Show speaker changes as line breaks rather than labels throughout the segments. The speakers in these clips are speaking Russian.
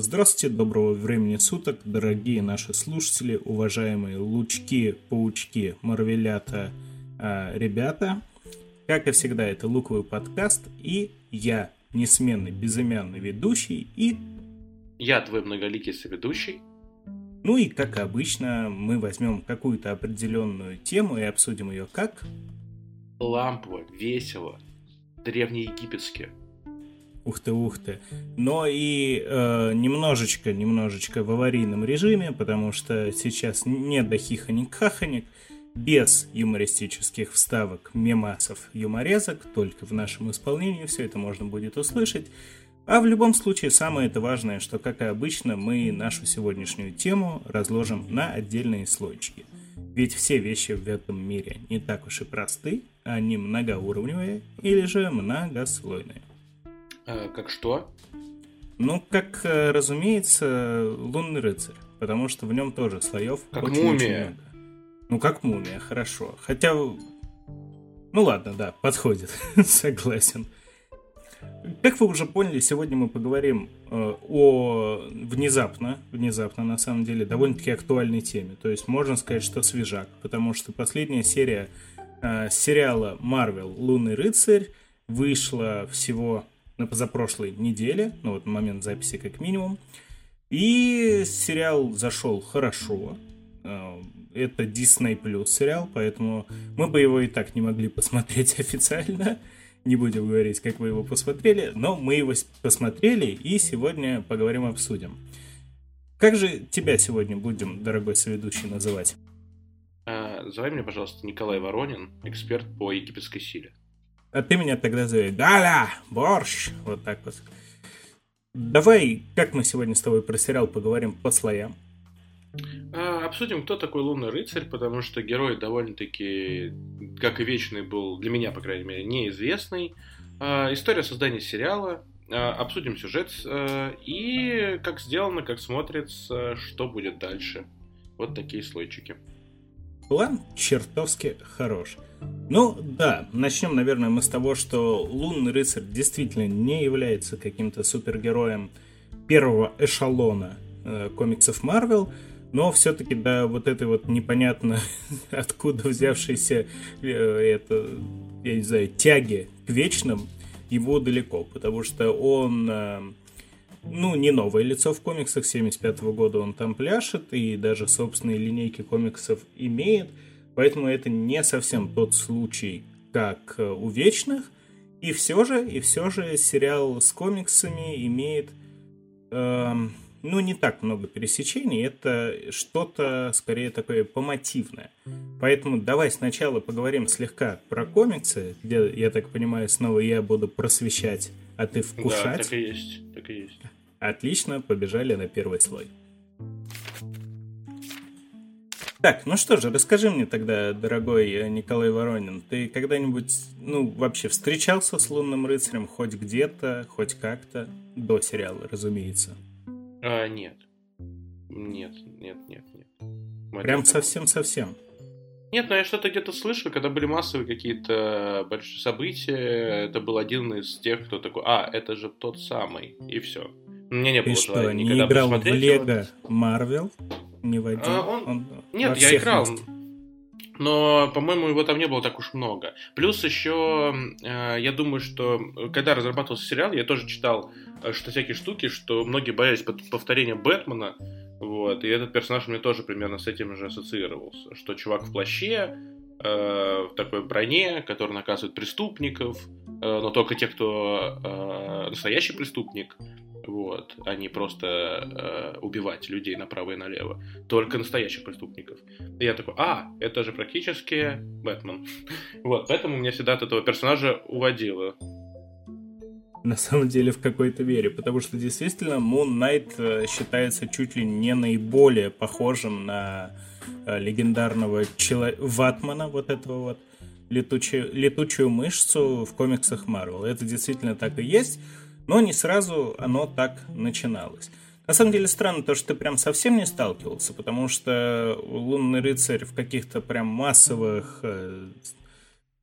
Здравствуйте, доброго времени суток, дорогие наши слушатели, уважаемые лучки, паучки, марвелята, э, ребята. Как и всегда, это Луковый подкаст, и я, несменный безымянный ведущий, и...
Я твой многоликий соведущий.
Ну и, как обычно, мы возьмем какую-то определенную тему и обсудим ее как...
Лампово, весело, древнеегипетски.
Ух ты, ух ты. Но и э, немножечко, немножечко в аварийном режиме, потому что сейчас не до хихоник-хахоник, без юмористических вставок, мемасов, юморезок, только в нашем исполнении все это можно будет услышать. А в любом случае, самое это важное, что, как и обычно, мы нашу сегодняшнюю тему разложим на отдельные слойчики. Ведь все вещи в этом мире не так уж и просты, они многоуровневые или же многослойные.
Э, как что?
Ну, как, э, разумеется, лунный рыцарь, потому что в нем тоже слоев
как очень, мумия. Очень много.
Ну, как мумия, хорошо. Хотя, ну ладно, да, подходит, согласен. Как вы уже поняли, сегодня мы поговорим э, о внезапно, внезапно на самом деле, довольно-таки актуальной теме. То есть можно сказать, что свежак, потому что последняя серия э, сериала Marvel «Лунный рыцарь» вышла всего на позапрошлой неделе, ну вот момент записи как минимум. И сериал зашел хорошо. Э, это Disney Plus сериал, поэтому мы бы его и так не могли посмотреть официально. Не будем говорить, как вы его посмотрели, но мы его посмотрели и сегодня поговорим, обсудим. Как же тебя сегодня будем, дорогой соведущий, называть?
А, называй меня, пожалуйста, Николай Воронин, эксперт по египетской силе.
А ты меня тогда зови Галя, борщ. Вот так вот. Давай, как мы сегодня с тобой про сериал поговорим по слоям.
А, обсудим, кто такой Лунный рыцарь, потому что герой довольно-таки, как и вечный, был для меня, по крайней мере, неизвестный. А, история создания сериала. А, обсудим сюжет а, и как сделано, как смотрится, что будет дальше. Вот такие слойчики.
План чертовски хорош. Ну да, начнем, наверное, мы с того, что Лунный рыцарь действительно не является каким-то супергероем первого эшелона э, комиксов Марвел, но все-таки до вот этой вот непонятно откуда взявшейся э, это, я не знаю, тяги к вечным его далеко, потому что он э, ну, не новое лицо в комиксах, 75 -го года он там пляшет, и даже собственные линейки комиксов имеет – Поэтому это не совсем тот случай, как э, у Вечных. И все же, и все же сериал с комиксами имеет, э, ну, не так много пересечений. Это что-то, скорее, такое помотивное. Поэтому давай сначала поговорим слегка про комиксы, где, я так понимаю, снова я буду просвещать, а ты вкушать.
Да, так и есть, так и есть.
Отлично, побежали на первый слой. Так, ну что же, расскажи мне тогда, дорогой э, Николай Воронин, ты когда-нибудь, ну, вообще встречался с Лунным рыцарем хоть где-то, хоть как-то, до сериала, разумеется?
А, нет. Нет, нет, нет, нет.
Прям совсем-совсем?
Нет, но я что-то где-то слышал, когда были массовые какие-то большие события, это был один из тех, кто такой, а, это же тот самый, и все. Мне не было
Ты что, не играл в Лего Марвел? не в один. А, он...
Он Нет, я играл. Есть. Но, по-моему, его там не было так уж много. Плюс еще, э, я думаю, что когда разрабатывался сериал, я тоже читал, э, что всякие штуки, что многие боялись повторения Бэтмена. Вот, и этот персонаж мне тоже примерно с этим же ассоциировался. Что чувак в плаще, э, в такой броне, который наказывает преступников, э, но только те, кто э, настоящий преступник вот, а не просто э, убивать людей направо и налево, только настоящих преступников. И я такой, а, это же практически Бэтмен. вот, поэтому меня всегда от этого персонажа уводило.
На самом деле в какой-то мере, потому что действительно Moon Knight э, считается чуть ли не наиболее похожим на э, легендарного чело... Ватмана, вот этого вот летучую, летучую мышцу в комиксах Марвел. Это действительно так и есть. Но не сразу оно так начиналось. На самом деле странно то, что ты прям совсем не сталкивался, потому что «Лунный рыцарь» в каких-то прям массовых э,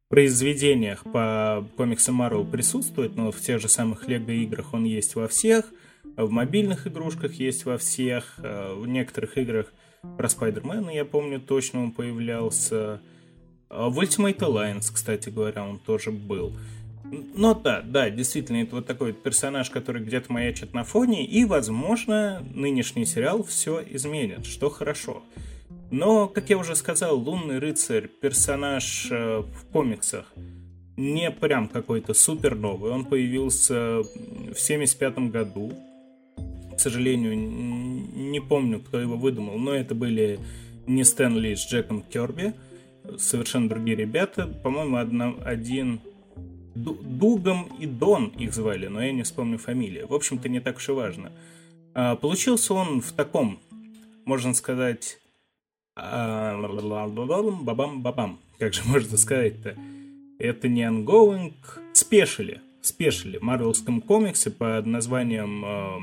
произведениях по комиксам Марвел присутствует, но в тех же самых Лего играх он есть во всех. В мобильных игрушках есть во всех, в некоторых играх про Спайдермена, я помню, точно он появлялся. В Ultimate Alliance, кстати говоря, он тоже был. Но да, да, действительно, это вот такой персонаж, который где-то маячит на фоне, и, возможно, нынешний сериал все изменит, что хорошо. Но, как я уже сказал, Лунный рыцарь персонаж э, в комиксах не прям какой-то супер новый. Он появился в 75 году. К сожалению, не помню, кто его выдумал, но это были не Стэн Ли с Джеком Керби, совершенно другие ребята. По-моему, одна, один Дугом и Дон их звали, но я не вспомню фамилию. В общем-то, не так уж и важно. А, получился он в таком, можно сказать, бабам-бабам. Как же можно сказать-то? Это не ongoing, спешили. Спешили в марвелском комиксе под названием э,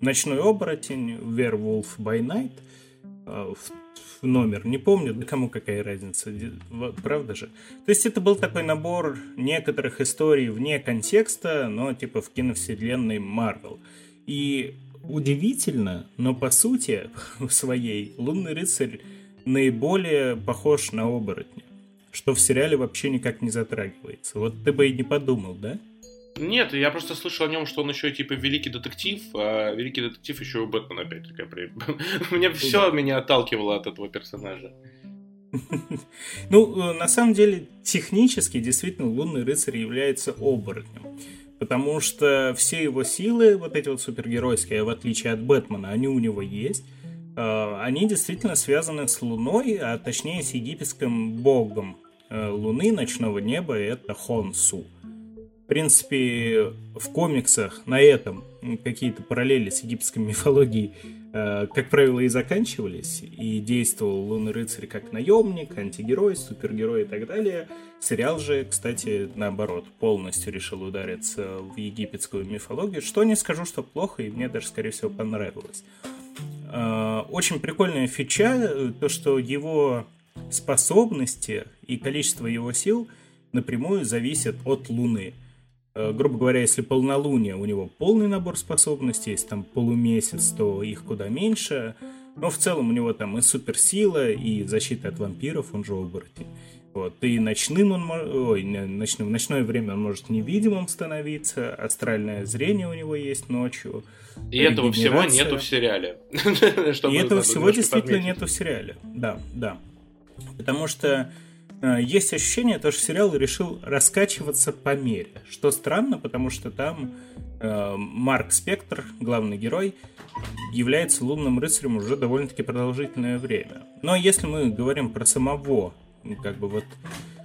«Ночной оборотень», «Werewolf by Night». Э, в номер, не помню, да кому какая разница, правда же? То есть это был такой набор некоторых историй вне контекста, но типа в киновселенной Марвел. И удивительно, но по сути своей Лунный рыцарь наиболее похож на оборотня, что в сериале вообще никак не затрагивается. Вот ты бы и не подумал, да?
Нет, я просто слышал о нем, что он еще типа великий детектив, а великий детектив еще у Бэтмена опять-таки. Мне все меня отталкивало от этого персонажа.
Ну, на самом деле, технически, действительно, Лунный рыцарь является оборотнем. Потому что все его силы, вот эти вот супергеройские, в отличие от Бэтмена, они у него есть. А, они действительно связаны с Луной, а точнее с египетским богом э, Луны, ночного неба, это Хонсу. В принципе, в комиксах на этом какие-то параллели с египетской мифологией, э, как правило, и заканчивались, и действовал Лунный рыцарь как наемник, антигерой, супергерой и так далее. Сериал же, кстати, наоборот, полностью решил удариться в египетскую мифологию, что не скажу, что плохо, и мне даже, скорее всего, понравилось. Э, очень прикольная фича, э, то, что его способности и количество его сил напрямую зависят от Луны – Э, грубо говоря, если полнолуние, у него полный набор способностей, если там полумесяц, то их куда меньше. Но в целом у него там и суперсила, и защита от вампиров, он же оборотень. Вот. И ночным он ой, ночным, в ночное время он может невидимым становиться, астральное зрение у него есть ночью.
И этого всего нету в сериале.
И этого всего действительно нету в сериале. Да, да. Потому что Э, есть ощущение, то, что сериал решил раскачиваться по мере. Что странно, потому что там э, Марк Спектр, главный герой, является лунным рыцарем уже довольно-таки продолжительное время. Но если мы говорим про самого, как бы вот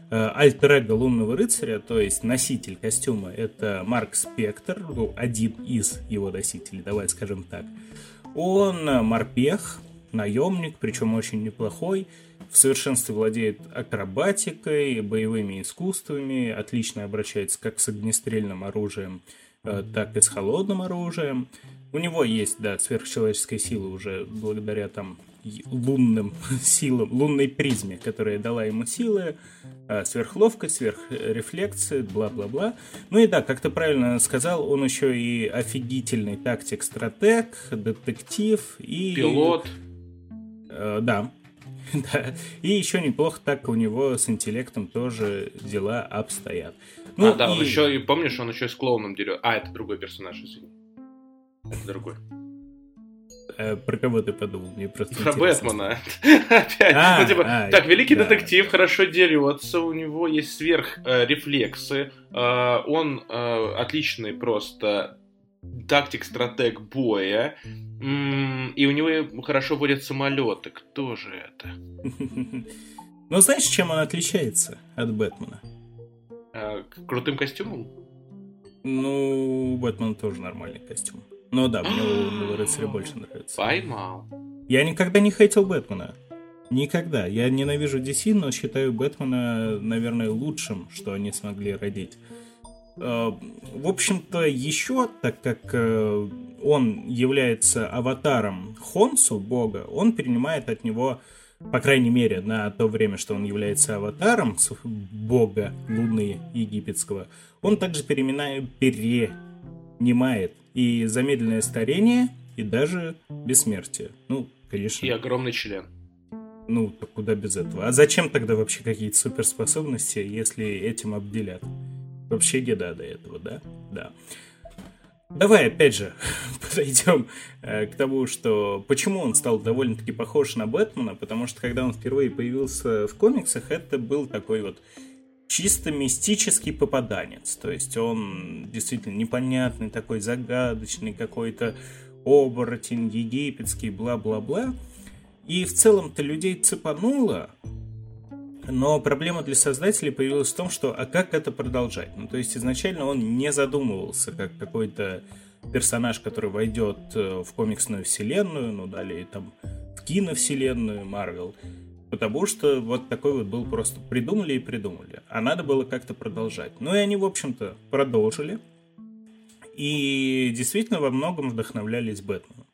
э, альтер лунного рыцаря, то есть носитель костюма, это Марк Спектр, ну, один из его носителей, давай скажем так. Он морпех, наемник, причем очень неплохой, в совершенстве владеет акробатикой, боевыми искусствами, отлично обращается как с огнестрельным оружием, э, так и с холодным оружием. У него есть, да, сверхчеловеческая сила уже благодаря там лунным силам, лунной призме, которая дала ему силы, э, сверхловкость, сверхрефлексы, бла-бла-бла. Ну и да, как ты правильно сказал, он еще и офигительный тактик-стратег, детектив и...
Пилот.
Э, да, да. И еще неплохо так у него с интеллектом тоже дела обстоят.
Ну, а, да, и... он еще, и помнишь, он еще с клоуном дерет. А, это другой персонаж, извини. Это другой.
Э, про кого ты подумал? Мне просто
Про Бэтмена. Опять. А, ну, типа, а, так, великий да. детектив хорошо дерется, у него есть сверхрефлексы, э, э, он э, отличный просто тактик-стратег боя, и у него хорошо водят самолеты. Кто же это?
Ну, знаешь, чем он отличается от Бэтмена?
Крутым костюмом?
Ну, Бэтмен тоже нормальный костюм. Ну да, мне у рыцаря больше нравится.
Поймал.
Я никогда не хейтил Бэтмена. Никогда. Я ненавижу DC, но считаю Бэтмена, наверное, лучшим, что они смогли родить. Э, в общем-то, еще, так как э, он является аватаром Хонсу, бога, он перенимает от него, по крайней мере, на то время, что он является аватаром бога Луны египетского, он также перенимает и замедленное старение, и даже бессмертие. Ну, конечно.
И огромный член.
Ну, то куда без этого? А зачем тогда вообще какие-то суперспособности, если этим обделят? Вообще еда до этого, да? Да. Давай, опять же, подойдем э, к тому, что почему он стал довольно-таки похож на Бэтмена, потому что когда он впервые появился в комиксах, это был такой вот чисто мистический попаданец. То есть он действительно непонятный, такой загадочный, какой-то оборотень египетский, бла-бла-бла. И в целом-то людей цепануло, но проблема для создателей появилась в том, что а как это продолжать? Ну, то есть изначально он не задумывался как какой-то персонаж, который войдет э, в комиксную вселенную, ну, далее там в киновселенную Марвел, потому что вот такой вот был просто придумали и придумали, а надо было как-то продолжать. Ну и они, в общем-то, продолжили, и действительно во многом вдохновлялись Бэтменом.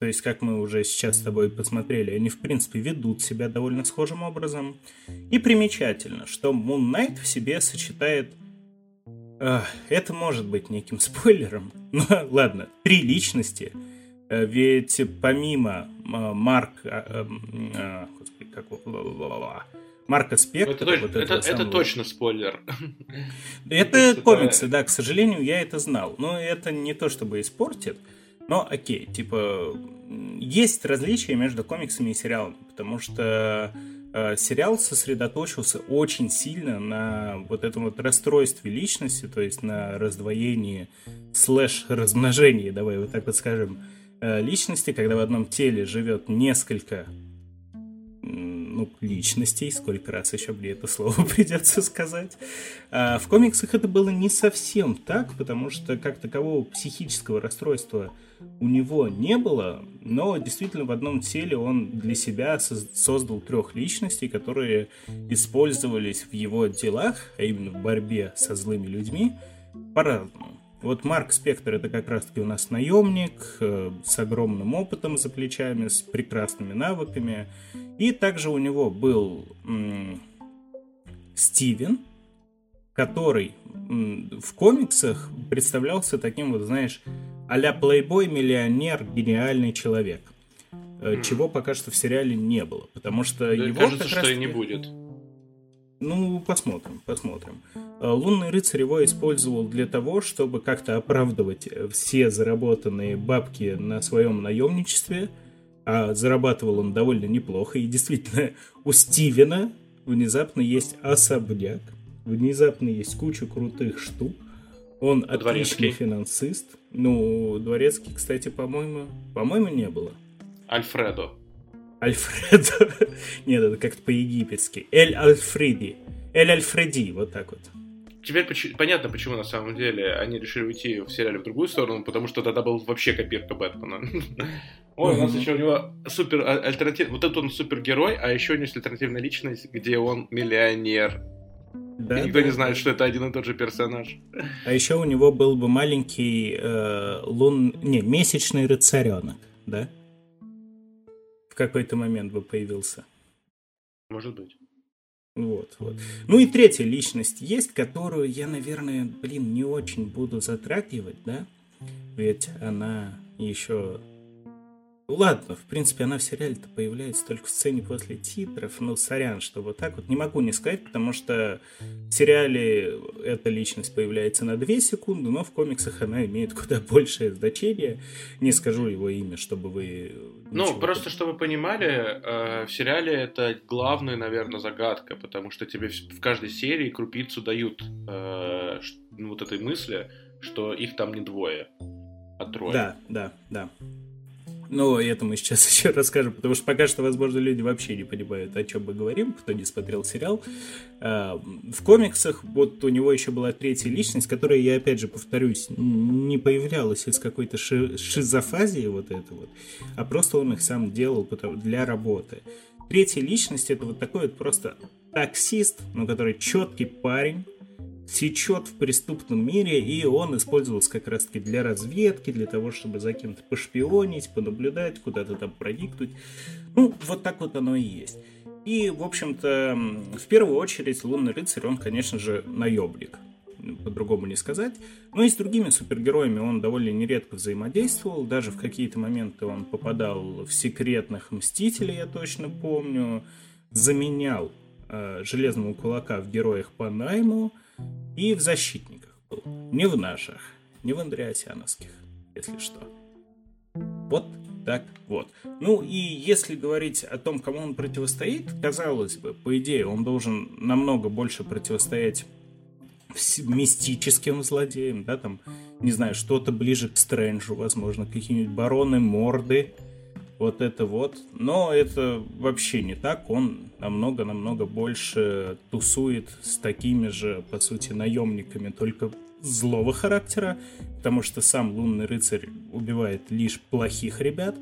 То есть, как мы уже сейчас с тобой посмотрели, они, в принципе, ведут себя довольно схожим образом. И примечательно, что Moon Knight в себе сочетает... Э, это может быть неким спойлером, но ладно, три личности. Э, ведь помимо э, Марк... Как... Марка Спектра.
Это, вот это, это точно спойлер.
Это комиксы, да, к сожалению, я это знал. Но это не то, чтобы испортит. Но окей, типа, есть различия между комиксами и сериалами, потому что э, сериал сосредоточился очень сильно на вот этом вот расстройстве личности, то есть на раздвоении слэш размножении, давай вот так вот скажем, э, личности, когда в одном теле живет несколько ну, личностей, сколько раз еще мне это слово придется сказать. А в комиксах это было не совсем так, потому что как такового психического расстройства у него не было, но действительно в одном теле он для себя создал трех личностей, которые использовались в его делах, а именно в борьбе со злыми людьми, по-разному. Вот Марк Спектр это как раз-таки у нас наемник э, с огромным опытом за плечами, с прекрасными навыками. И также у него был Стивен, который в комиксах представлялся таким вот, знаешь, а-ля плейбой, миллионер, гениальный человек. Mm. Чего пока что в сериале не было, потому что да, его
кажется, что и не будет.
Ну, посмотрим, посмотрим. Э, Лунный рыцарь его использовал для того, чтобы как-то оправдывать все заработанные бабки на своем наемничестве, а зарабатывал он довольно неплохо. И действительно, у Стивена внезапно есть особняк, внезапно есть куча крутых штук. Он а отличный финансист. Ну, дворецкий, кстати, по-моему, по-моему, не было.
Альфредо.
Альфредо. Нет, это как-то по-египетски. Эль Альфреди. Эль Альфреди, вот так вот.
Теперь понятно, почему на самом деле они решили уйти в сериале в другую сторону, потому что тогда был вообще копирка Бэтмена. Ой, у нас еще у него супер а, альтернатив... Вот этот он супергерой, а еще у него есть альтернативная личность, где он миллионер. Да, и никто да, не знает, что это один и тот же персонаж.
А еще у него был бы маленький э, лун... Не, месячный рыцаренок, да? В какой-то момент бы появился.
Может быть.
Вот, вот. Ну и третья личность есть, которую я, наверное, блин, не очень буду затрагивать, да? Ведь она еще ну ладно, в принципе, она в сериале-то появляется только в сцене после титров. Ну, сорян, что вот так вот не могу не сказать, потому что в сериале эта личность появляется на 2 секунды, но в комиксах она имеет куда большее значение. Не скажу его имя, чтобы вы...
Ну, просто чтобы вы понимали, э, в сериале это главная, наверное, загадка, потому что тебе в каждой серии крупицу дают э, вот этой мысли, что их там не двое, а трое.
Да, да, да. Ну, это мы сейчас еще расскажем, потому что пока что, возможно, люди вообще не понимают, о чем мы говорим, кто не смотрел сериал. А, в комиксах вот у него еще была третья личность, которая, я опять же повторюсь, не появлялась из какой-то ши- шизофазии вот это вот, а просто он их сам делал для работы. Третья личность это вот такой вот просто таксист, ну, который четкий парень, сечет в преступном мире, и он использовался как раз-таки для разведки, для того, чтобы за кем-то пошпионить, понаблюдать, куда-то там проникнуть. Ну, вот так вот оно и есть. И, в общем-то, в первую очередь, Лунный рыцарь, он, конечно же, наемник. по-другому не сказать. Но и с другими супергероями он довольно нередко взаимодействовал. Даже в какие-то моменты он попадал в секретных Мстителей, я точно помню. Заменял э, Железного Кулака в Героях по найму и в Защитниках был. Не в наших, не в Андреасяновских, если что. Вот так вот. Ну и если говорить о том, кому он противостоит, казалось бы, по идее, он должен намного больше противостоять мистическим злодеям, да, там, не знаю, что-то ближе к Стрэнджу, возможно, какие-нибудь бароны морды, вот это вот. Но это вообще не так, он намного-намного больше тусует с такими же, по сути, наемниками, только злого характера, потому что сам лунный рыцарь убивает лишь плохих ребят,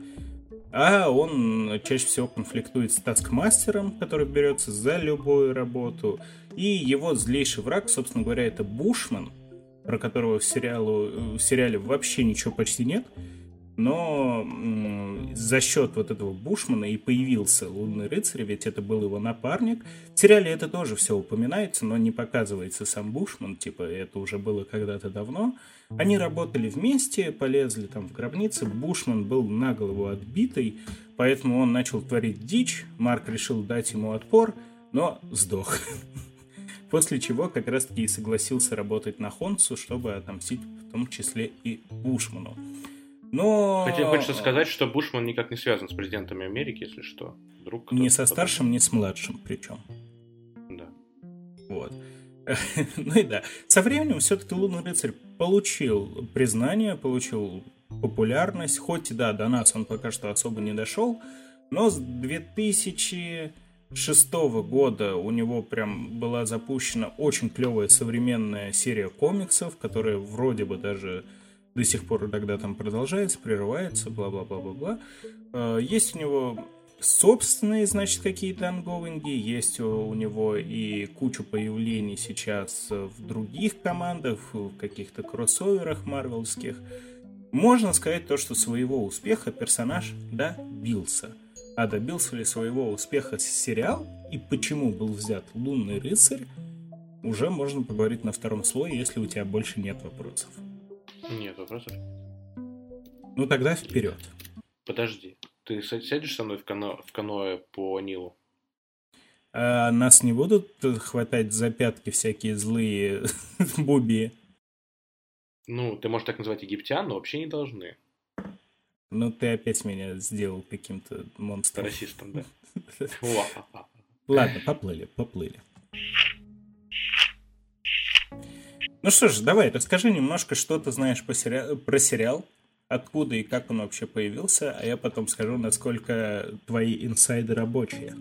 а он чаще всего конфликтует с таскмастером, который берется за любую работу, и его злейший враг, собственно говоря, это Бушман, про которого в, сериалу, в сериале вообще ничего почти нет, но за счет вот этого Бушмана и появился Лунный рыцарь, ведь это был его напарник. В сериале это тоже все упоминается, но не показывается сам Бушман, типа это уже было когда-то давно. Они работали вместе, полезли там в гробницы, Бушман был на голову отбитый, поэтому он начал творить дичь, Марк решил дать ему отпор, но сдох. После чего как раз-таки и согласился работать на Хонсу, чтобы отомстить в том числе и Бушману. Но...
Хотя хочется сказать, что Бушман никак не связан с президентами Америки, если что.
Вдруг не со старшим, не с младшим причем.
Да.
Вот. ну и да. Со временем все-таки Лунный рыцарь получил признание, получил популярность. Хоть, да, до нас он пока что особо не дошел. Но с 2006 года у него прям была запущена очень клевая современная серия комиксов, которая вроде бы даже до сих пор иногда там продолжается, прерывается, бла-бла-бла-бла-бла. А, есть у него собственные, значит, какие-то ангоинги, есть у него и кучу появлений сейчас в других командах, в каких-то кроссоверах марвелских. Можно сказать то, что своего успеха персонаж добился. А добился ли своего успеха сериал и почему был взят Лунный рыцарь, уже можно поговорить на втором слое, если у тебя больше нет вопросов.
Нет вопросов.
Ну тогда вперед.
Подожди, ты сядешь со мной в, кано... в каноэ по Нилу?
А нас не будут хватать за пятки всякие злые буби?
Ну, ты можешь так называть египтян, но вообще не должны.
Ну, ты опять меня сделал каким-то монстром.
Расистом, да.
Ладно, поплыли, поплыли. Ну что ж, давай, расскажи немножко, что ты знаешь по сери... про сериал, откуда и как он вообще появился, а я потом скажу, насколько твои инсайды рабочие.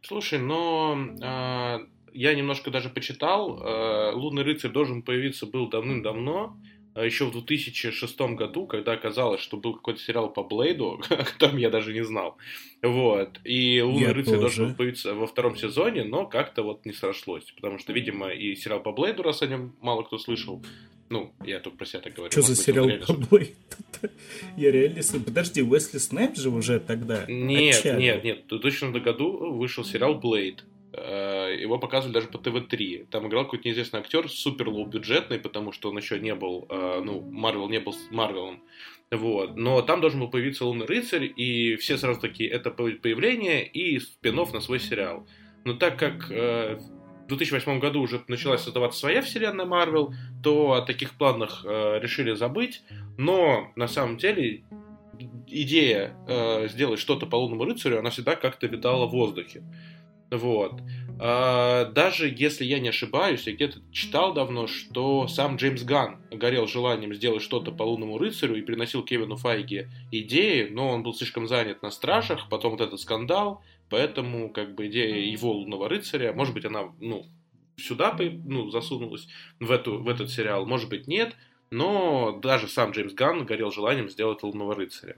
Слушай, но э, я немножко даже почитал. Э, Лунный рыцарь должен появиться был давным-давно. Еще в 2006 году, когда оказалось, что был какой-то сериал по Блейду, о котором я даже не знал. Вот. И Лунный я рыцарь тоже. должен был появиться во втором сезоне, но как-то вот не сошлось. Потому что, видимо, и сериал по Блейду, раз о нем мало кто слышал, ну, я только про себя так говорю.
Что за сериал по Блейду? Я реально... Подожди, Уэсли Снайп же уже тогда
Нет, нет, нет. В 2000 году вышел сериал Блейд. Его показывали даже по ТВ-3. Там играл какой-то неизвестный актер, супер лоу-бюджетный, потому что он еще не был, э, ну, Марвел не был с Марвелом. Вот. Но там должен был появиться Лунный рыцарь, и все сразу такие, это появление и спин на свой сериал. Но так как э, в 2008 году уже началась создаваться своя вселенная Марвел, то о таких планах э, решили забыть. Но на самом деле идея э, сделать что-то по Лунному рыцарю, она всегда как-то витала в воздухе. Вот. А, даже если я не ошибаюсь, я где-то читал давно, что сам Джеймс Ган горел желанием сделать что-то по лунному рыцарю и приносил Кевину Файге идеи, но он был слишком занят на стражах, потом вот этот скандал, поэтому как бы идея его лунного рыцаря, может быть, она, ну, сюда ну, засунулась в, эту, в этот сериал, может быть, нет, но даже сам Джеймс Ганн горел желанием сделать лунного рыцаря.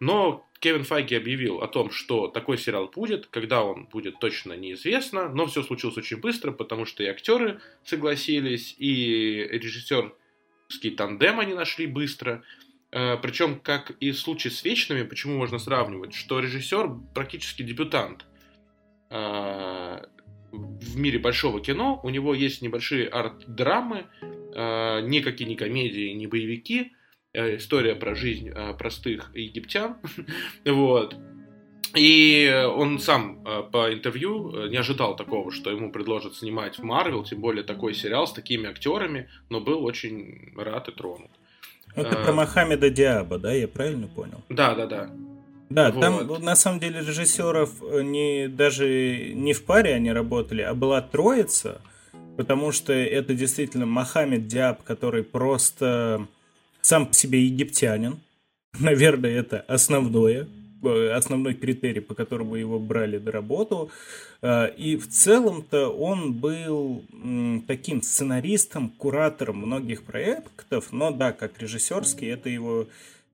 Но Кевин Файги объявил о том, что такой сериал будет, когда он будет точно неизвестно, но все случилось очень быстро, потому что и актеры согласились, и режиссерский тандем они нашли быстро. Э, Причем, как и в случае с Вечными, почему можно сравнивать, что режиссер практически дебютант. Э, в мире большого кино, у него есть небольшие арт-драмы, никакие не комедии, не боевики, э, история про жизнь э, простых египтян, вот. И он сам э, по интервью э, не ожидал такого, что ему предложат снимать в Марвел, тем более такой сериал с такими актерами, но был очень рад и тронут.
Это а... про Мохаммеда Диаба, да, я правильно понял?
Да, да, да.
Да, вот. там на самом деле режиссеров не, даже не в паре они работали, а была троица, потому что это действительно Мохаммед Диаб, который просто сам по себе египтянин. Наверное, это основное, э, основной критерий, по которому его брали на работу. Э, и в целом-то он был таким сценаристом, куратором многих проектов, но да, как режиссерский, это его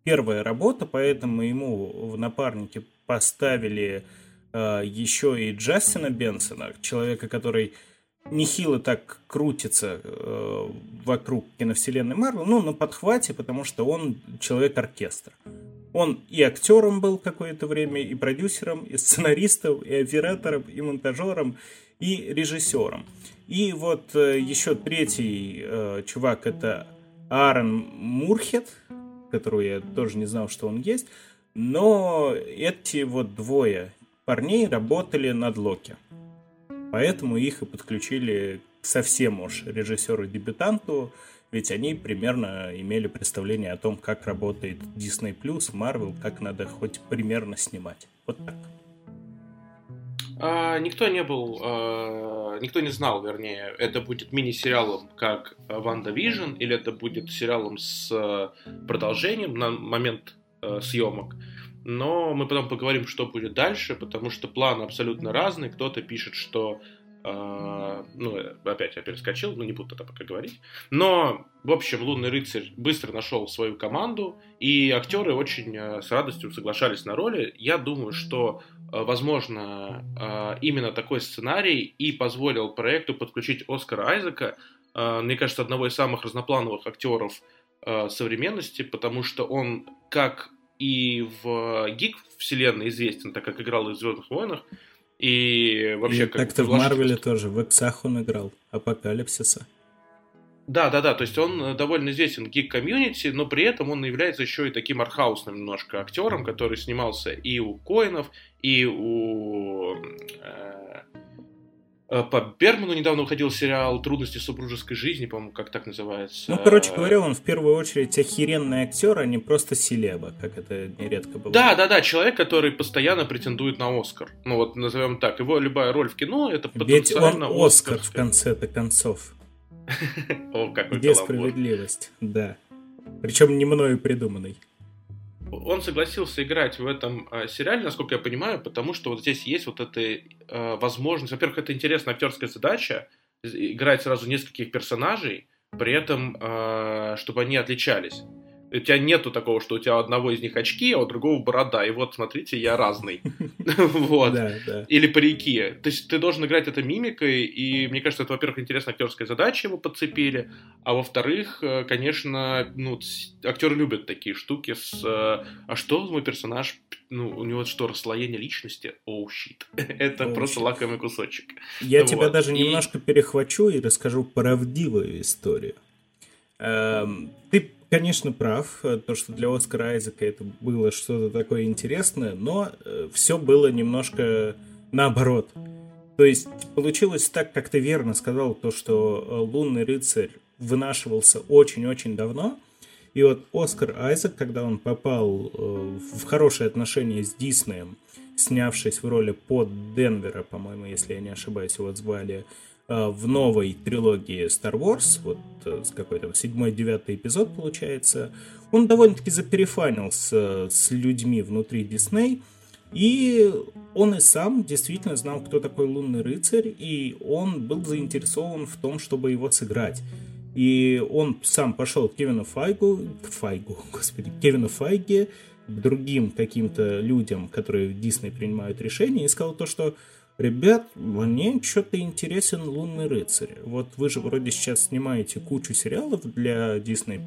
первая работа, поэтому ему в напарнике поставили э, еще и Джастина Бенсона, человека, который нехило так крутится э, вокруг киновселенной Марвел, ну, на подхвате, потому что он человек-оркестр. Он и актером был какое-то время, и продюсером, и сценаристом, и оператором, и монтажером, и режиссером. И вот э, еще третий э, чувак это Аарон Мурхед, которого я тоже не знал, что он есть. Но эти вот двое парней работали над Локи. Поэтому их и подключили совсем уж режиссеру-дебютанту, ведь они примерно имели представление о том, как работает Disney+, Marvel, как надо хоть примерно снимать. Вот так.
А, никто не был, а, никто не знал, вернее, это будет мини-сериалом, как WandaVision, или это будет сериалом с а, продолжением на момент а, съемок. Но мы потом поговорим, что будет дальше, потому что планы абсолютно разные. Кто-то пишет, что Uh, ну, опять я перескочил, но не буду это пока говорить. Но, в общем, Лунный рыцарь быстро нашел свою команду, и актеры очень uh, с радостью соглашались на роли. Я думаю, что Э, возможно, э, именно такой сценарий и позволил проекту подключить Оскара Айзека, э, мне кажется, одного из самых разноплановых актеров современности, потому что он как и в гик вселенной известен, так как играл и в Звездных войнах, и вообще... И
как так-то в Марвеле тоже, в Эксах он играл, Апокалипсиса.
Да, да, да, то есть он э, довольно известен в гик-комьюнити, но при этом он является еще и таким архаусным немножко актером, который снимался и у Коинов, и у... Э, э, по Берману недавно уходил сериал «Трудности супружеской жизни», по-моему, как так называется.
Ну, короче говоря, он в первую очередь охеренный актер, а не просто селеба, как это нередко бывает.
Да, да, да, человек, который постоянно претендует на Оскар. Ну вот, назовем так, его любая роль в кино — это
потенциально Ведь он Оскар, в конце-то концов.
О, какой
Где справедливость, да. Причем не мною придуманный.
Он согласился играть в этом э, сериале, насколько я понимаю, потому что вот здесь есть вот эта э, возможность. Во-первых, это интересная актерская задача играть сразу нескольких персонажей, при этом, э, чтобы они отличались. У тебя нету такого, что у тебя одного из них очки, а у другого борода. И вот, смотрите, я разный. Вот. Или парики. То есть ты должен играть это мимикой, и мне кажется, это, во-первых, интересная актерская задача, его подцепили, а во-вторых, э, конечно, ну, актеры любят такие штуки с... Э, а что мой персонаж, ну, у него что, расслоение личности? Оу, oh, щит. Это oh, просто лакомый кусочек.
Я тебя даже немножко перехвачу и расскажу правдивую историю. Эм, ты конечно, прав, э, то, что для Оскара Айзека это было что-то такое интересное, но э, все было немножко наоборот. То есть получилось так, как ты верно сказал, то, что э, «Лунный рыцарь» вынашивался очень-очень давно, и вот Оскар Айзек, когда он попал в хорошие отношения с Диснеем, снявшись в роли под Денвера, по-моему, если я не ошибаюсь, его звали, в новой трилогии Star Wars, вот э, с какой-то седьмой, девятый эпизод получается, он довольно-таки заперефанился с людьми внутри Дисней, и он и сам действительно знал, кто такой Лунный Рыцарь, и он был заинтересован в том, чтобы его сыграть. И он сам пошел к Кевину Файгу, к Файгу, господи, Кевину Файге, другим каким-то людям, которые в Дисней принимают решения, и сказал то, что ребят, мне что-то интересен «Лунный рыцарь». Вот вы же вроде сейчас снимаете кучу сериалов для Disney+,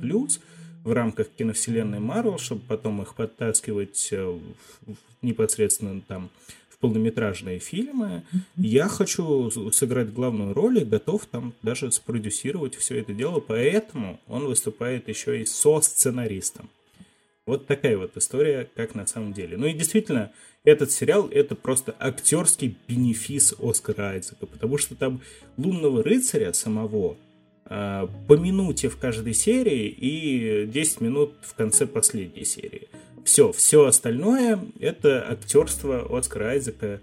в рамках киновселенной Marvel, чтобы потом их подтаскивать э, в, непосредственно там в полнометражные фильмы. Я хочу сыграть главную роль и готов там даже спродюсировать все это дело, поэтому он выступает еще и со сценаристом. Вот такая вот история, как на самом деле. Ну и действительно, этот сериал это просто актерский бенефис Оскара Айзека, потому что там лунного рыцаря самого э, по минуте в каждой серии и 10 минут в конце последней серии. Все, все остальное это актерство Оскара Айзека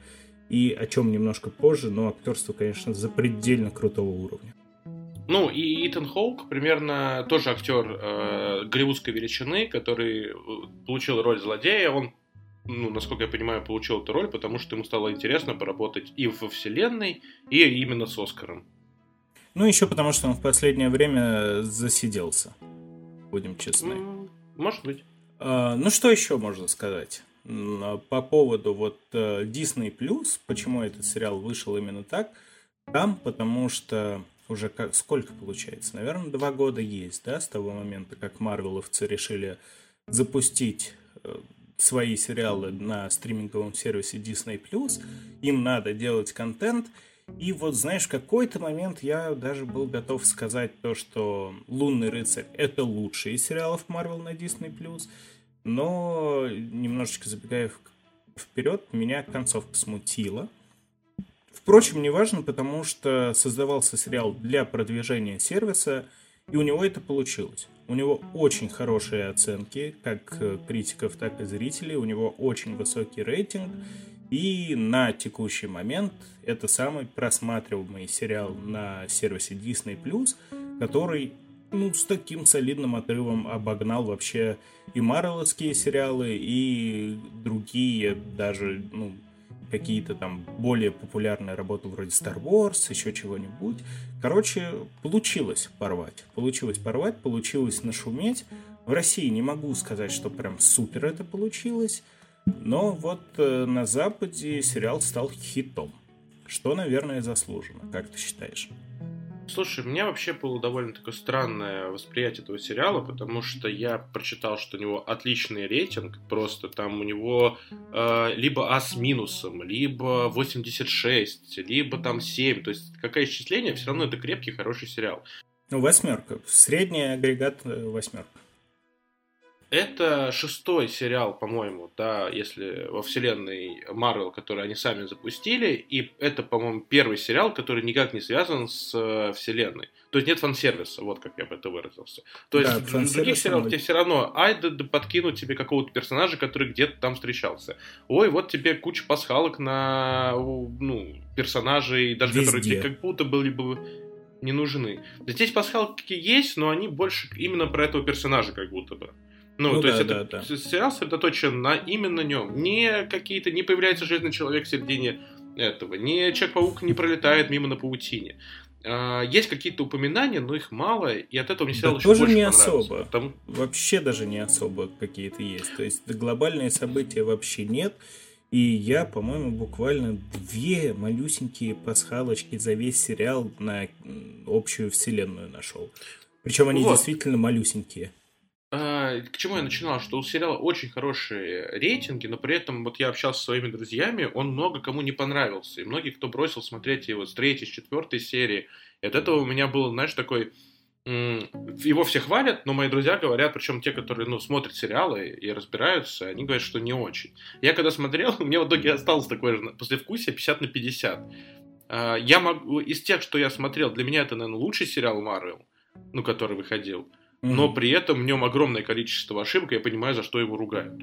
и о чем немножко позже, но актерство, конечно, запредельно крутого уровня.
Ну, и Итан Хоук, примерно тоже актер э, голливудской величины, который э, получил роль злодея. Он, ну, насколько я понимаю, получил эту роль, потому что ему стало интересно поработать и во вселенной, и именно с Оскаром.
Ну, еще потому что он в последнее время засиделся. Будем честны.
Может быть.
А, ну, что еще можно сказать? По поводу вот э, Disney Plus, почему этот сериал вышел именно так, там, потому что уже как, сколько получается? Наверное, два года есть, да, с того момента, как марвеловцы решили запустить э, свои сериалы на стриминговом сервисе Disney+. Им надо делать контент. И вот, знаешь, в какой-то момент я даже был готов сказать то, что «Лунный рыцарь» — это лучший из сериалов Marvel на Disney+. Но, немножечко забегая вперед, меня концовка смутила. Впрочем, не важно, потому что создавался сериал для продвижения сервиса, и у него это получилось. У него очень хорошие оценки, как критиков, так и зрителей. У него очень высокий рейтинг. И на текущий момент это самый просматриваемый сериал на сервисе Disney+, который ну, с таким солидным отрывом обогнал вообще и марвеловские сериалы, и другие даже, ну, какие-то там более популярные работы вроде Star Wars, еще чего-нибудь. Короче, получилось порвать. Получилось порвать, получилось нашуметь. В России не могу сказать, что прям супер это получилось, но вот э, на Западе сериал стал хитом. Что, наверное, заслуженно. Как ты считаешь?
Слушай, у меня вообще было довольно такое странное восприятие этого сериала, потому что я прочитал, что у него отличный рейтинг, просто там у него э, либо А с минусом, либо 86, либо там 7, то есть какое исчисление, все равно это крепкий, хороший сериал.
Ну, восьмерка, средний агрегат э, восьмерка.
Это шестой сериал, по-моему, да, если во вселенной Марвел, который они сами запустили, и это, по-моему, первый сериал, который никак не связан с э, вселенной. То есть нет фан-сервиса, вот как я бы это выразился. То есть да, в других сериалах тебе все равно, ай, да, да подкинуть тебе какого-то персонажа, который где-то там встречался. Ой, вот тебе куча пасхалок на, ну, персонажей, даже Везде. которые тебе как будто были бы не нужны. Здесь пасхалки есть, но они больше именно про этого персонажа как будто бы. Ну, ну то да, есть это да, да. сериал сосредоточен на именно нем. Не какие-то, не появляется железный человек в середине этого, не Человек-паук не пролетает мимо на паутине. А, есть какие-то упоминания, но их мало, и от этого мне сериал да еще тоже больше не особо.
Потому... Вообще даже не особо какие-то есть. То есть глобальные события вообще нет. И я, по-моему, буквально две малюсенькие пасхалочки за весь сериал на общую вселенную нашел. Причем они вот. действительно малюсенькие.
А, к чему я начинал, что у сериала очень хорошие рейтинги, но при этом вот я общался со своими друзьями, он много кому не понравился, и многие, кто бросил смотреть его с третьей, с четвертой серии, и от этого у меня был, знаешь, такой его все хвалят, но мои друзья говорят, причем те, которые ну, смотрят сериалы и разбираются, они говорят, что не очень. Я когда смотрел, у меня в итоге осталось такое же послевкусие 50 на 50. А, я могу, из тех, что я смотрел, для меня это, наверное, лучший сериал Марвел, ну, который выходил но при этом в нем огромное количество ошибок, я понимаю, за что его ругают.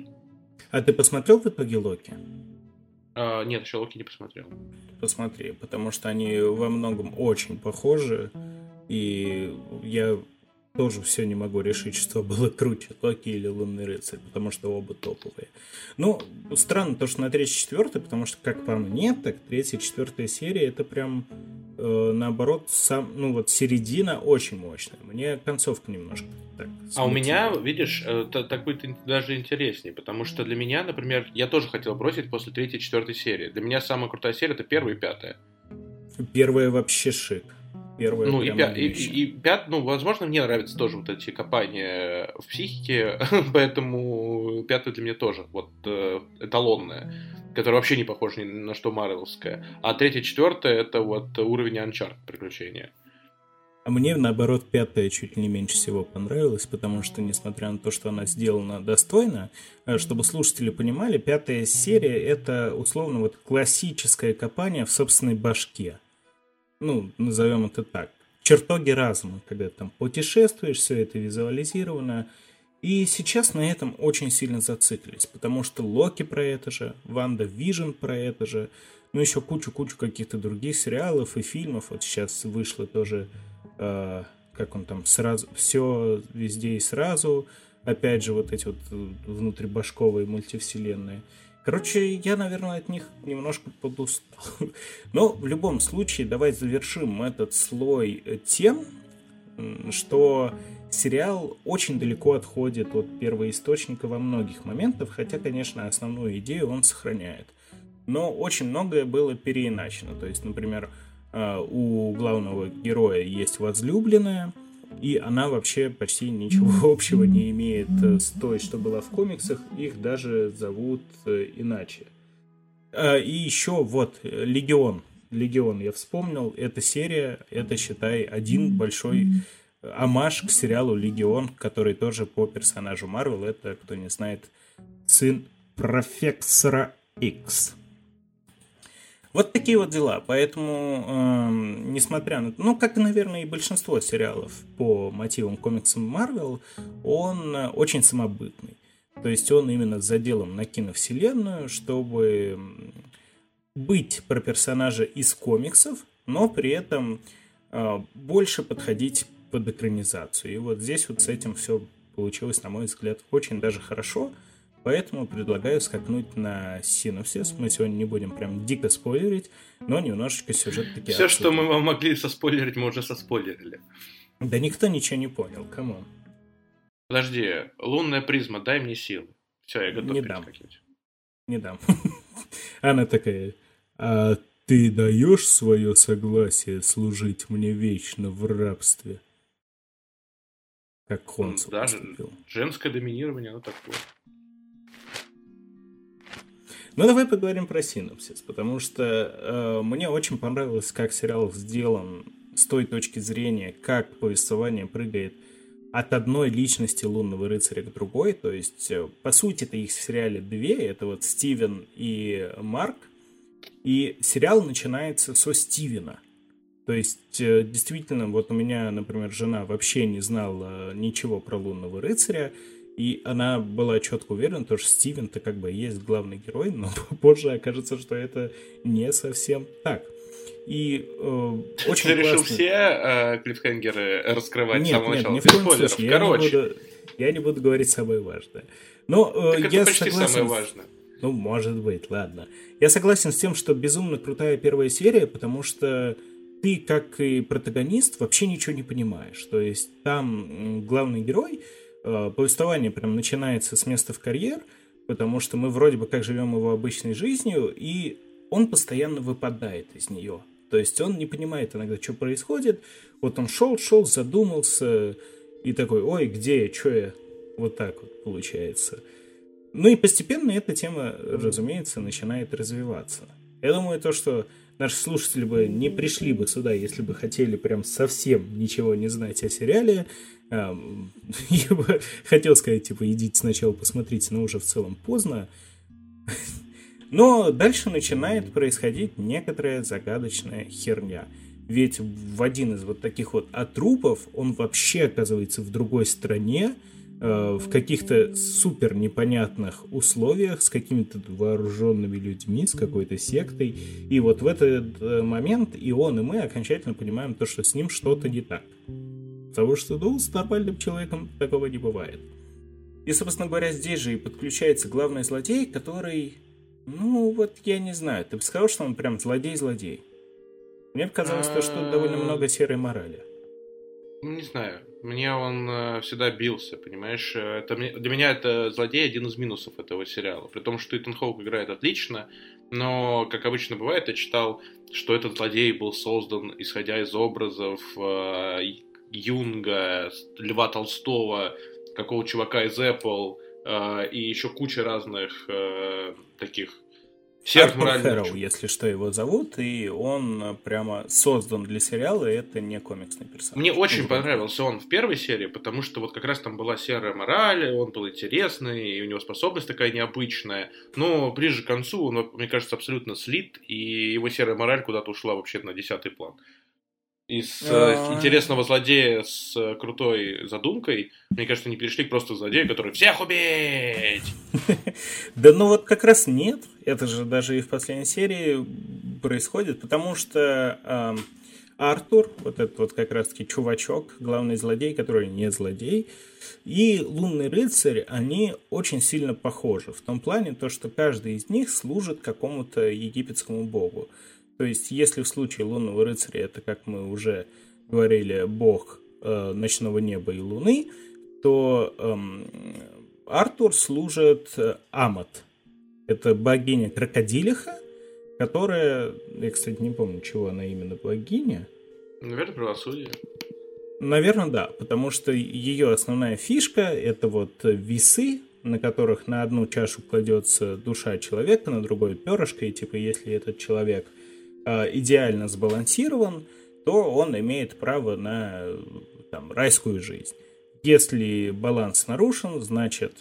А ты посмотрел в итоге Локи?
А, нет, еще Локи не посмотрел.
Посмотри, потому что они во многом очень похожи, и я тоже все не могу решить, что было круче, Локи или Лунный рыцарь, потому что оба топовые. Ну, странно то, что на третьей четвертой, потому что, как по мне, так третья четвертая серия это прям э, наоборот, сам, ну вот середина очень мощная. Мне концовка немножко так.
Смутила. А у меня, видишь, э, так будет даже интереснее, потому что для меня, например, я тоже хотел бросить после третьей четвертой серии. Для меня самая крутая серия это первая и пятая.
Первая вообще шик.
Первое ну, и, пя- и, и, пят, ну, возможно, мне нравятся тоже вот эти копания в психике, поэтому пятое для меня тоже вот э, эталонное. которая вообще не похожа ни на что Марвелская. А третья, четвертая это вот уровень Uncharted приключения.
А мне, наоборот, пятая чуть не меньше всего понравилась, потому что, несмотря на то, что она сделана достойно, э, чтобы слушатели понимали, пятая серия — это, условно, вот классическое копание в собственной башке. Ну, назовем это так. Чертоги разума, когда там путешествуешь, все это визуализировано. И сейчас на этом очень сильно зациклились, потому что Локи про это же, WandaVision про это же, ну еще кучу-кучу каких-то других сериалов и фильмов. Вот сейчас вышло тоже э, как он там, сразу, все везде и сразу, опять же, вот эти вот внутрибашковые мультивселенные. Короче, я, наверное, от них немножко подустал. Но в любом случае, давайте завершим этот слой тем, что сериал очень далеко отходит от первоисточника во многих моментах, хотя, конечно, основную идею он сохраняет. Но очень многое было переиначено. То есть, например, а, у главного героя есть возлюбленная, и она вообще почти ничего общего не имеет э, с той, что была в комиксах. Их даже зовут э, иначе. А, и еще вот Легион. Легион, я вспомнил, эта серия, это, считай, один большой амаш к сериалу Легион, который тоже по персонажу Марвел. Это, кто не знает, сын профессора X. Вот такие вот дела. Поэтому, э, несмотря на... Ну, как, наверное, и большинство сериалов по мотивам комиксам Марвел, он э, очень самобытный. То есть он именно с заделом на киновселенную, чтобы быть про персонажа из комиксов, но при этом э, больше подходить под экранизацию. И вот здесь вот с этим все получилось, на мой взгляд, очень даже хорошо. Поэтому предлагаю скакнуть на синопсис. Мы сегодня не будем прям дико спойлерить, но немножечко сюжет таки
Все, что мы вам могли соспойлерить, мы уже соспойлерили.
Да никто ничего не понял, кому.
Подожди, лунная призма, дай мне силы. Все, я готов
не дам. Не дам. Она такая, а ты даешь свое согласие служить мне вечно в рабстве? Как Хонсу
Даже поступил. женское доминирование, оно такое.
Ну, давай поговорим про синопсис, потому что э, мне очень понравилось, как сериал сделан с той точки зрения, как повествование прыгает от одной личности лунного рыцаря к другой. То есть, э, по сути, это их в сериале две. Это вот Стивен и Марк. И сериал начинается со Стивена. То есть, э, действительно, вот у меня, например, жена вообще не знала ничего про лунного рыцаря. И она была четко уверена, что Стивен-то как бы есть главный герой, но позже окажется, что это не совсем так. И э, очень
Ты классный... решил все э, клиффхенгеры раскрывать
нет,
с самого
нет,
начала?
Нет, в коем случае. Короче. Я не, буду, я не буду говорить самое важное. Но э,
так
я
это почти
согласен...
самое важное.
Ну, может быть, ладно. Я согласен с тем, что безумно крутая первая серия, потому что ты, как и протагонист, вообще ничего не понимаешь. То есть там главный герой Э, повествование прям начинается с места в карьер, потому что мы вроде бы как живем его обычной жизнью, и он постоянно выпадает из нее. То есть он не понимает иногда, что происходит. Вот он шел, шел, задумался и такой, ой, где я, что я? Вот так вот получается. Ну и постепенно эта тема, разумеется, начинает развиваться. Я думаю, то, что наши слушатели бы не пришли бы сюда, если бы хотели прям совсем ничего не знать о сериале, Я бы хотел сказать, типа, идите сначала посмотрите, но уже в целом поздно. Но дальше начинает происходить некоторая загадочная херня. Ведь в один из вот таких вот отрупов он вообще оказывается в другой стране, э, в каких-то супер непонятных условиях, с какими-то вооруженными людьми, с какой-то сектой. И вот в этот э, момент и он, и мы окончательно понимаем то, что с ним что-то не так. Потому что, ну, с нормальным человеком такого не бывает. И, собственно говоря, здесь же и подключается главный злодей, который, ну, вот я не знаю, ты бы сказал, что он прям злодей-злодей? Мне показалось, то, что довольно много серой морали.
Ну, не знаю. Мне он э, всегда бился, понимаешь? Это, для меня это злодей один из минусов этого сериала. При том, что Итан Хоук играет отлично, но, как обычно бывает, я читал, что этот злодей был создан, исходя из образов э, Юнга, Льва Толстого, какого чувака из Apple э, и еще куча разных э, таких
Серж Хэроу, если что, его зовут, и он прямо создан для сериала, и это не комиксный персонаж.
Мне очень понравился он в первой серии, потому что вот как раз там была серая мораль, он был интересный, и у него способность такая необычная, но ближе к концу он, мне кажется, абсолютно слит, и его серая мораль куда-то ушла вообще на десятый план из э, интересного злодея с э, крутой задумкой, мне кажется, они перешли к просто злодею, который всех убить!
Да ну вот как раз нет. Это же даже и в последней серии происходит, потому что Артур, вот этот вот как раз-таки чувачок, главный злодей, который не злодей, и лунный рыцарь, они очень сильно похожи. В том плане, то, что каждый из них служит какому-то египетскому богу. То есть, если в случае лунного рыцаря это, как мы уже говорили, бог э, ночного неба и луны, то эм, Артур служит э, Амат. Это богиня крокодилиха, которая, я, кстати, не помню, чего она именно богиня.
Наверное, правосудие.
Наверное, да, потому что ее основная фишка это вот весы, на которых на одну чашу кладется душа человека, на другой перышко, и типа если этот человек Э, идеально сбалансирован, то он имеет право на там, райскую жизнь. Если баланс нарушен, значит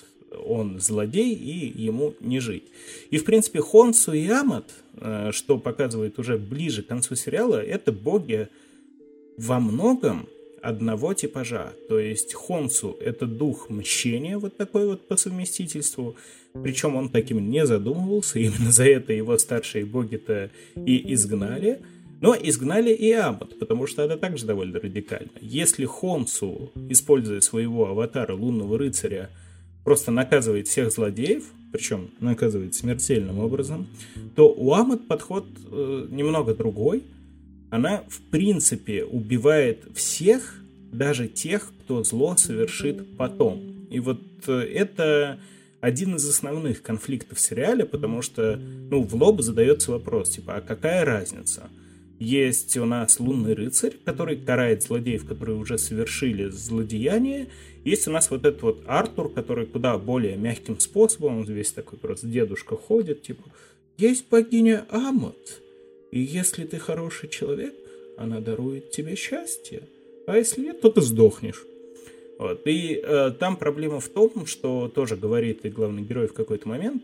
он злодей и ему не жить. И в принципе Хонсу и Амат, э, что показывает уже ближе к концу сериала, это боги во многом одного типажа. То есть Хонсу — это дух мщения, вот такой вот по совместительству. Причем он таким не задумывался, именно за это его старшие боги-то и изгнали. Но изгнали и Амат, потому что это также довольно радикально. Если Хонсу, используя своего аватара лунного рыцаря, просто наказывает всех злодеев, причем наказывает смертельным образом, то у Амат подход э, немного другой – она в принципе убивает всех, даже тех, кто зло совершит потом. И вот э, это один из основных конфликтов в сериале, потому что, ну, в лоб задается вопрос, типа, а какая разница? Есть у нас лунный рыцарь, который карает злодеев, которые уже совершили злодеяние. Есть у нас вот этот вот Артур, который куда более мягким способом, он весь такой просто дедушка ходит, типа, есть богиня Амот, и если ты хороший человек, она дарует тебе счастье. А если нет, то ты сдохнешь. Вот. И э, там проблема в том, что тоже говорит и главный герой в какой-то момент,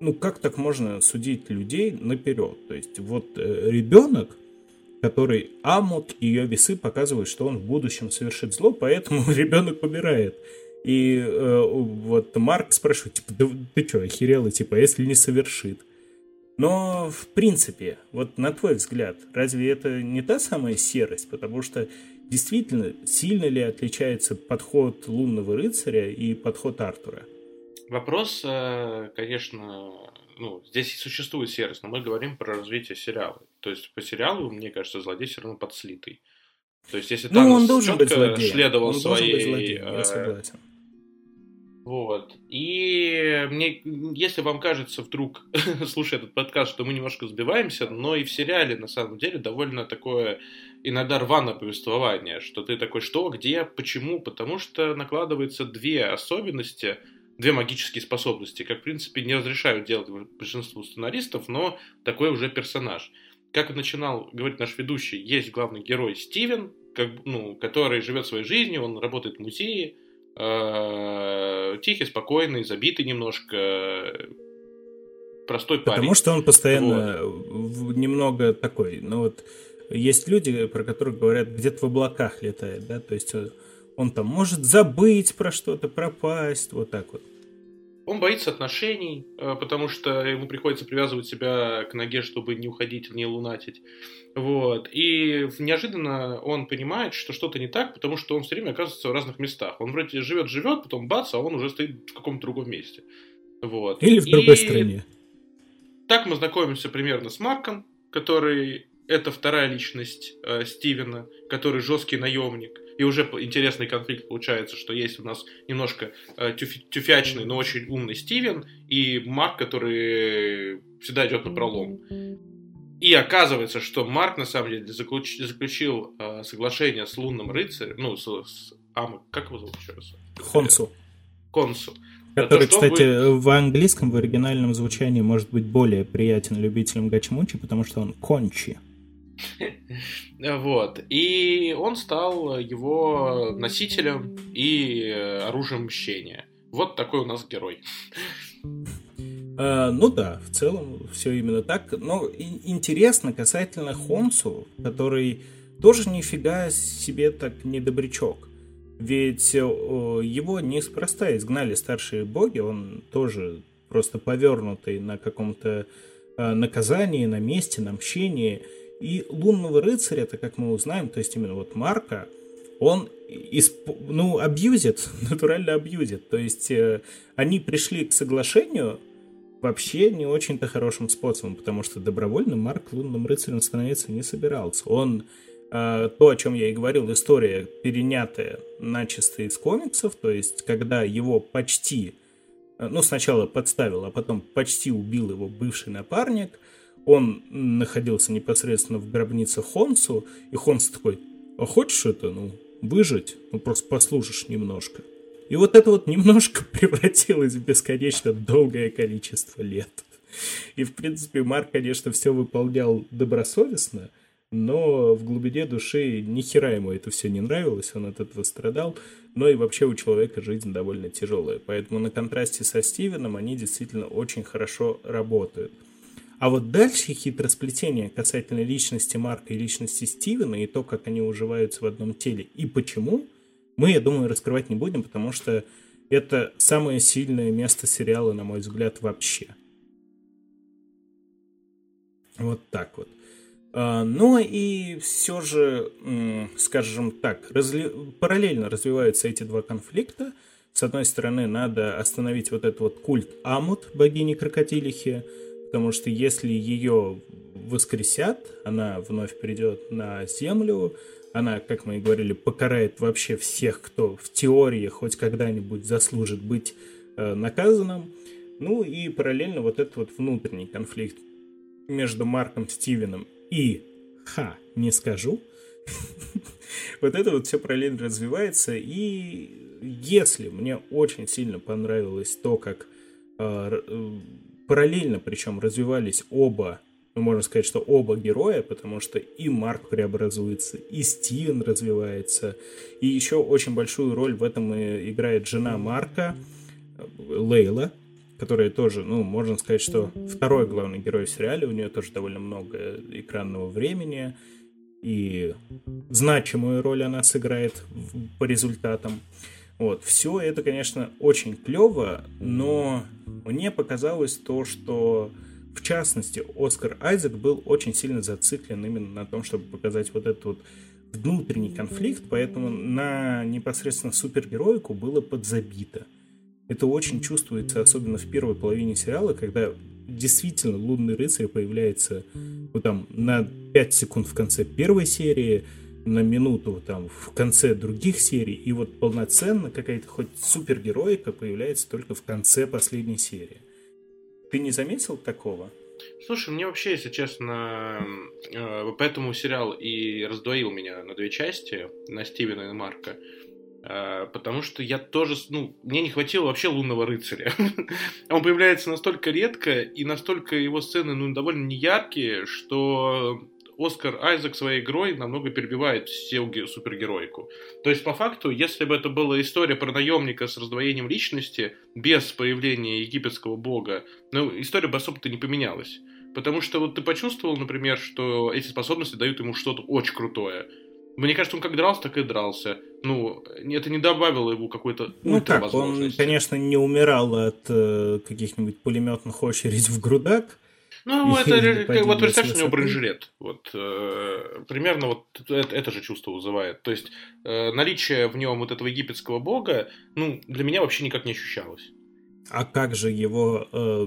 ну как так можно судить людей наперед? То есть вот э, ребенок, который амут ее весы показывает, что он в будущем совершит зло, поэтому ребенок умирает. И э, вот Марк спрашивает, типа, да ты что, охерел, типа, а если не совершит? Но, в принципе, вот на твой взгляд, разве это не та самая серость? Потому что действительно, сильно ли отличается подход лунного рыцаря и подход Артура?
Вопрос, э, конечно, ну, здесь существует серость, но мы говорим про развитие сериала. То есть по сериалу, мне кажется, злодей все равно подслитый. То есть если там ну, он должен быть злодеем. следовал он своей... Быть злодеем, я э, согласен. Вот. И мне, если вам кажется вдруг, слушая этот подкаст, что мы немножко сбиваемся, но и в сериале на самом деле довольно такое иногда рваное повествование, что ты такой, что, где, почему, потому что накладываются две особенности, две магические способности, как, в принципе, не разрешают делать большинству сценаристов, но такой уже персонаж. Как начинал говорить наш ведущий, есть главный герой Стивен, как, ну, который живет своей жизнью, он работает в музее, тихий, спокойный, забитый немножко, простой
парень. Потому что он постоянно вот. немного такой, ну вот есть люди, про которых говорят, где-то в облаках летает, да, то есть он там может забыть про что-то, пропасть, вот так вот.
Он боится отношений, э, потому что ему приходится привязывать себя к ноге, чтобы не уходить, не лунатить. Вот. И неожиданно он понимает, что что-то не так, потому что он все время оказывается в разных местах. Он вроде живет-живет, потом бац, а он уже стоит в каком-то другом месте. Вот.
Или в другой и... стране.
Так мы знакомимся примерно с Марком, который это вторая личность э, Стивена, который жесткий наемник. И уже интересный конфликт получается, что есть у нас немножко э, тюф, тюфячный, но очень умный Стивен, и Марк, который всегда идет на пролом. И оказывается, что Марк на самом деле заключ, заключил э, соглашение с лунным рыцарем, ну, с, с Ама, как его зовут еще раз?
Хонсу.
Консу.
Который, то, кстати, будет... в английском, в оригинальном звучании может быть более приятен любителям гачмучи, потому что он кончи.
Вот. И он стал его носителем и оружием мщения. Вот такой у нас герой.
А, ну да, в целом все именно так. Но интересно касательно Хонсу, который тоже нифига себе так не добрячок. Ведь его неспроста изгнали старшие боги, он тоже просто повернутый на каком-то а, наказании, на месте, на мщении. И лунного рыцаря, это как мы узнаем, то есть именно вот Марка, он исп... ну, абьюзит, натурально абьюзит. То есть э, они пришли к соглашению вообще не очень-то хорошим способом, потому что добровольно Марк лунным рыцарем становиться не собирался. Он э, то, о чем я и говорил, история, перенятая начисто из комиксов, то есть когда его почти, э, ну, сначала подставил, а потом почти убил его бывший напарник, он находился непосредственно в гробнице Хонсу, и Хонс такой, а хочешь это, ну, выжить, ну просто послушаешь немножко. И вот это вот немножко превратилось в бесконечно долгое количество лет. И, в принципе, Марк, конечно, все выполнял добросовестно, но в глубине души ни хера ему это все не нравилось, он от этого страдал, но и вообще у человека жизнь довольно тяжелая. Поэтому на контрасте со Стивеном они действительно очень хорошо работают. А вот дальше хитросплетение касательно личности Марка и личности Стивена и то, как они уживаются в одном теле и почему, мы, я думаю, раскрывать не будем, потому что это самое сильное место сериала, на мой взгляд, вообще. Вот так вот. А, ну и все же, скажем так, разли... параллельно развиваются эти два конфликта. С одной стороны, надо остановить вот этот вот культ Амут, богини крокодилихи, потому что если ее воскресят, она вновь придет на землю, она, как мы и говорили, покарает вообще всех, кто в теории хоть когда-нибудь заслужит быть э, наказанным. Ну и параллельно вот этот вот внутренний конфликт между Марком Стивеном и, ха, не скажу, вот это вот все параллельно развивается. И если мне очень сильно понравилось то, как э, э, параллельно причем развивались оба, ну, можно сказать, что оба героя, потому что и Марк преобразуется, и Стивен развивается, и еще очень большую роль в этом играет жена Марка, Лейла, которая тоже, ну, можно сказать, что второй главный герой в сериале, у нее тоже довольно много экранного времени, и значимую роль она сыграет по результатам. Вот, все это, конечно, очень клево, но мне показалось то, что в частности, Оскар Айзек был очень сильно зациклен именно на том, чтобы показать вот этот вот внутренний конфликт, поэтому на непосредственно супергероику было подзабито. Это очень чувствуется, особенно в первой половине сериала, когда действительно лунный рыцарь появляется вот там на 5 секунд в конце первой серии, на минуту там в конце других серий, и вот полноценно какая-то хоть супергероика появляется только в конце последней серии. Ты не заметил такого?
Слушай, мне вообще, если честно, э, поэтому сериал и раздвоил меня на две части, на Стивена и Марка. Э, потому что я тоже, ну, мне не хватило вообще лунного рыцаря. Он появляется настолько редко, и настолько его сцены, ну, довольно неяркие, что Оскар Айзек своей игрой намного перебивает все супергероику. То есть, по факту, если бы это была история про наемника с раздвоением личности, без появления египетского бога, ну, история бы особо-то не поменялась. Потому что вот ты почувствовал, например, что эти способности дают ему что-то очень крутое. Мне кажется, он как дрался, так и дрался. Ну, это не добавило ему какой-то
Ну так, он, конечно, не умирал от э, каких-нибудь пулеметных очередей в грудак,
ну, это как, вот представь, у него бронежилет. Вот, э, примерно вот это, это же чувство вызывает. То есть э, наличие в нем вот этого египетского бога, ну, для меня вообще никак не ощущалось.
А как же его э,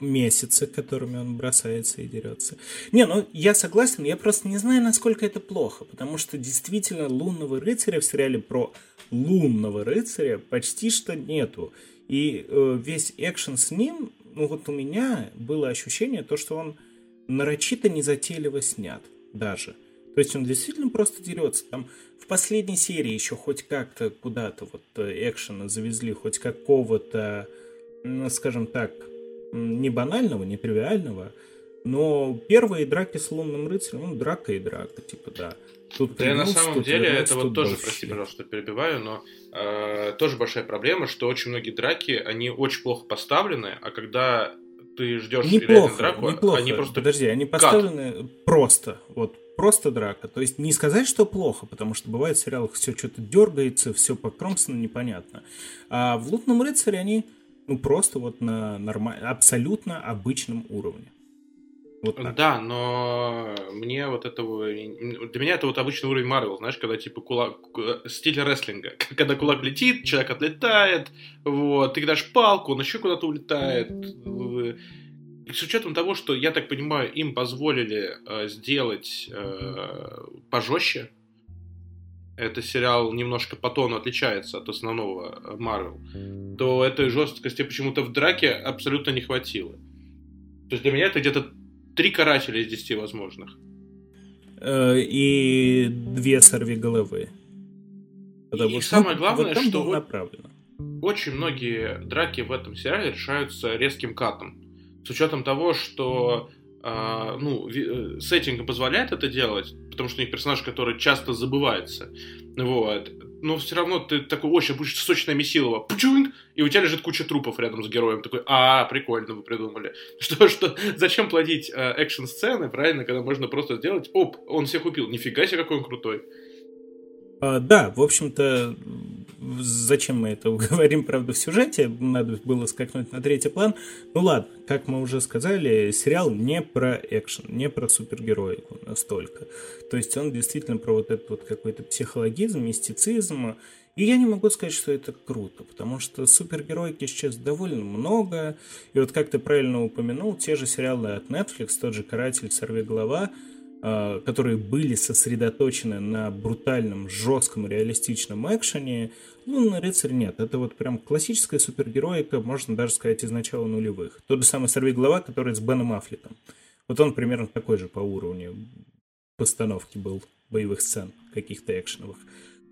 месяцы, которыми он бросается и дерется? Не, ну я согласен, я просто не знаю, насколько это плохо, потому что действительно лунного рыцаря в сериале про лунного рыцаря почти что нету. И э, весь экшен с ним ну вот у меня было ощущение то, что он нарочито незатейливо снят даже. То есть он действительно просто дерется. Там в последней серии еще хоть как-то куда-то вот э, экшена завезли, хоть какого-то, скажем так, не банального, не тривиального, но первые драки с лунным рыцарем, ну, драка и драка, типа, да.
Тут да, на самом деле, это вот тоже, прости, пожалуйста, перебиваю, но э, тоже большая проблема, что очень многие драки, они очень плохо поставлены, а когда ты ждешь
неплохо, драку, неплохо. они просто... Подожди, они поставлены Кат. просто, вот просто драка. То есть не сказать, что плохо, потому что бывает в сериалах все что-то дергается, все покромсано, непонятно. А в «Лутном рыцаре» они ну просто вот на нормаль... абсолютно обычном уровне.
Вот. Да, но мне вот этого... Для меня это вот обычный уровень Марвел, знаешь, когда типа кулак... стиль рестлинга. Когда кулак летит, человек отлетает, вот, ты кидаешь палку, он еще куда-то улетает. С учетом того, что, я так понимаю, им позволили э, сделать э, пожестче, это сериал немножко по тону отличается от основного Марвел, то этой жесткости почему-то в драке абсолютно не хватило. То есть для меня это где-то три карателя из десяти возможных.
Э, и две сорви головы.
Потому и что самое главное, вот что направлено. очень многие драки в этом сериале решаются резким катом. С учетом того, что э, ну, э, сеттинг позволяет это делать, потому что у них персонаж, который часто забывается. Вот но все равно ты такой, ой, сейчас будет сочная месилова, пучунг, и у тебя лежит куча трупов рядом с героем. Такой, а, прикольно вы придумали. Что, что, зачем плодить э, экшн-сцены, правильно, когда можно просто сделать, оп, он всех убил, нифига себе, какой он крутой.
А, да, в общем-то, зачем мы это говорим, правда, в сюжете, надо было скакнуть на третий план. Ну ладно, как мы уже сказали, сериал не про экшен, не про супергероику настолько. То есть он действительно про вот этот вот какой-то психологизм, мистицизм. И я не могу сказать, что это круто, потому что супергероики сейчас довольно много. И вот как ты правильно упомянул, те же сериалы от Netflix, тот же «Каратель. Сорви голова», которые были сосредоточены на брутальном, жестком, реалистичном экшене, Лунный рыцарь нет. Это вот прям классическая супергероика, можно даже сказать, из начала нулевых. Тот же самый Сорви Глава, который с Беном Аффлеком. Вот он примерно такой же по уровню постановки был боевых сцен, каких-то экшеновых.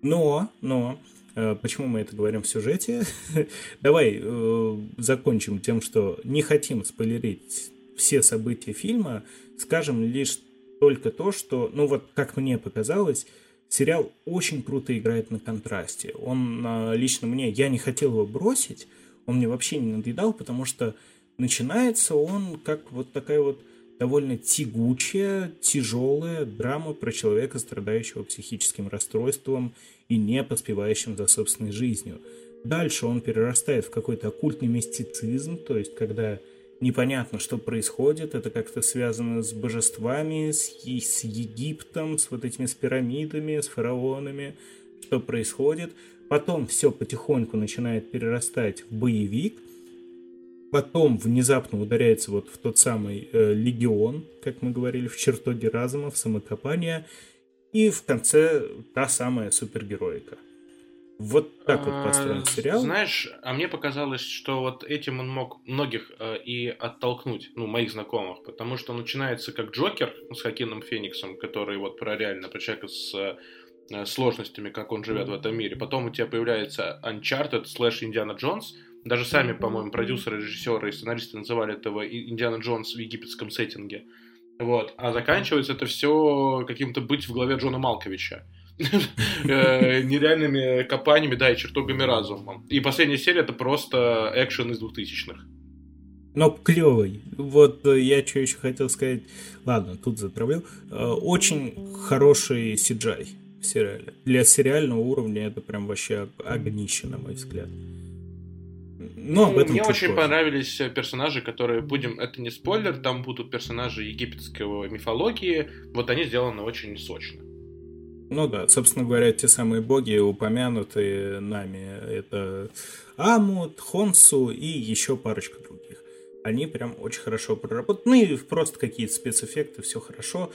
Но, но, э, почему мы это говорим в сюжете? Давай э, закончим тем, что не хотим спойлерить все события фильма, скажем лишь только то, что, ну вот как мне показалось, сериал очень круто играет на контрасте. Он а, лично мне, я не хотел его бросить, он мне вообще не надоедал, потому что начинается он как вот такая вот довольно тягучая, тяжелая драма про человека, страдающего психическим расстройством и не поспевающим за собственной жизнью. Дальше он перерастает в какой-то оккультный мистицизм, то есть когда непонятно, что происходит. Это как-то связано с божествами, с, с Египтом, с вот этими с пирамидами, с фараонами. Что происходит? Потом все потихоньку начинает перерастать в боевик. Потом внезапно ударяется вот в тот самый э, легион, как мы говорили, в чертоге разума, в самокопание. И в конце та самая супергероика. Вот так вот построен а, сериал.
Знаешь, а мне показалось, что вот этим он мог многих э, и оттолкнуть, ну, моих знакомых, потому что начинается как Джокер с Хакином Фениксом, который вот про реально, про человека с э, сложностями, как он живет в этом мире. Потом у тебя появляется Uncharted слэш Индиана Джонс. Даже сами, по-моему, продюсеры, режиссеры и сценаристы называли этого Индиана Джонс в египетском сеттинге. Вот. А заканчивается это все каким-то быть в голове Джона Малковича. Э, нереальными копаниями, да, и чертогами разума. И последняя серия это просто экшен из двухтысячных.
Но клевый. Вот э, я что еще хотел сказать. Ладно, тут затравлю. Э, очень хороший CGI в сериале. Для сериального уровня это прям вообще огнище, на мой взгляд.
Но ну, Мне очень позже. понравились персонажи, которые будем. Это не спойлер, там будут персонажи египетского мифологии. Вот они сделаны очень сочно.
Ну да, собственно говоря, те самые боги, упомянутые нами, это Амут, Хонсу и еще парочка других. Они прям очень хорошо проработаны. Ну и просто какие-то спецэффекты, все хорошо.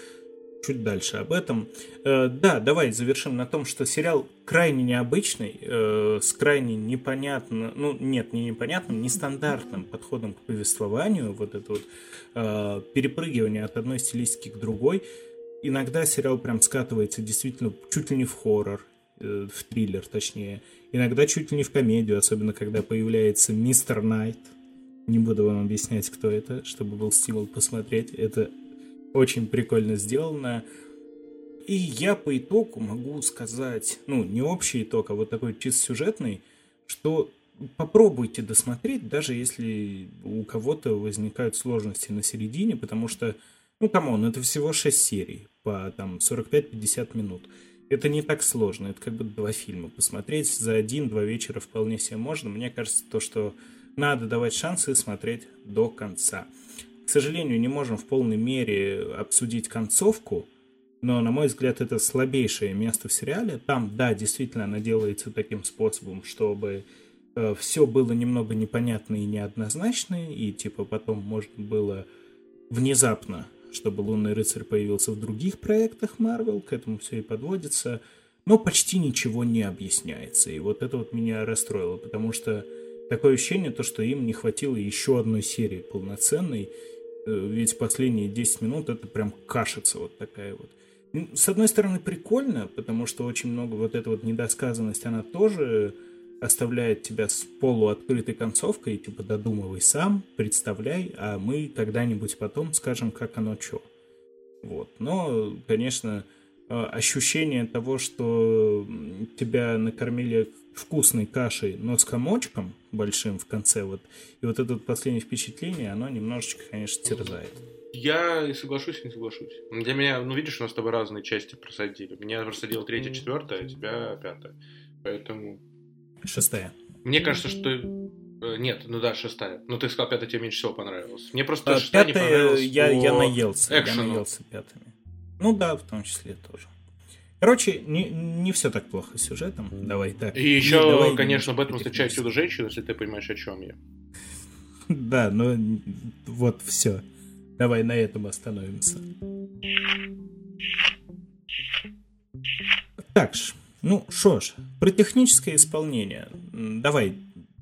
Чуть дальше об этом. Э, да, давай завершим на том, что сериал крайне необычный, э, с крайне непонятным, ну нет, не непонятным, нестандартным подходом к повествованию, вот это вот э, перепрыгивание от одной стилистики к другой – иногда сериал прям скатывается действительно чуть ли не в хоррор, э, в триллер точнее. Иногда чуть ли не в комедию, особенно когда появляется Мистер Найт. Не буду вам объяснять, кто это, чтобы был стимул посмотреть. Это очень прикольно сделано. И я по итогу могу сказать, ну, не общий итог, а вот такой чисто сюжетный, что попробуйте досмотреть, даже если у кого-то возникают сложности на середине, потому что, ну, come on, это всего 6 серий по там 45-50 минут. Это не так сложно, это как бы два фильма посмотреть за один-два вечера вполне себе можно. Мне кажется, то, что надо давать шансы смотреть до конца. К сожалению, не можем в полной мере обсудить концовку, но, на мой взгляд, это слабейшее место в сериале. Там, да, действительно, она делается таким способом, чтобы э, все было немного непонятно и неоднозначно, и типа потом можно было внезапно, чтобы Лунный рыцарь появился в других проектах Марвел, к этому все и подводится, но почти ничего не объясняется. И вот это вот меня расстроило, потому что такое ощущение, то, что им не хватило еще одной серии полноценной, э, ведь последние 10 минут это прям кашица вот такая вот. С одной стороны, прикольно, потому что очень много вот эта вот недосказанность, она тоже оставляет тебя с полуоткрытой концовкой, типа додумывай сам, представляй, а мы когда-нибудь потом скажем, как оно что. Вот. Но, конечно, а, ощущение того, что тебя накормили вкусной кашей, но с комочком большим в конце, вот, и вот это последнее впечатление, оно немножечко, конечно, терзает.
Я и соглашусь, и не соглашусь. Для меня, ну, видишь, у нас с тобой разные части просадили. Меня просадила третья, четвертая, а тебя пятая. Поэтому...
Шестая.
Мне кажется, что... Э, нет, ну да, шестая. Но ты сказал, пятая тебе меньше всего понравилась. Мне просто а, шестая
пятая, не понравилась я, я наелся, экшену. я наелся пятыми. Ну да, в том числе тоже. Короче, не, не все так плохо с сюжетом. Давай так.
И еще, давай конечно, этом встречает чудо женщину, если ты понимаешь, о чем я.
Да, но вот все. Давай на этом остановимся. Так ж, ну что ж, про техническое исполнение. Давай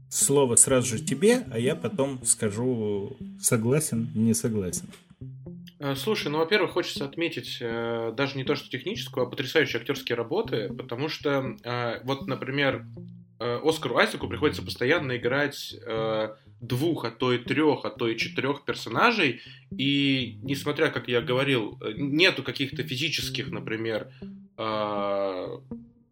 слово сразу же тебе, а я потом скажу согласен, не согласен.
Э, слушай, ну, во-первых, хочется отметить э, даже не то, что техническую, а потрясающие актерские работы, потому что, э, вот, например, э, Оскару Айзеку приходится постоянно играть э, двух, а то и трех, а то и четырех персонажей, и несмотря, как я говорил, э, нету каких-то физических, например, э,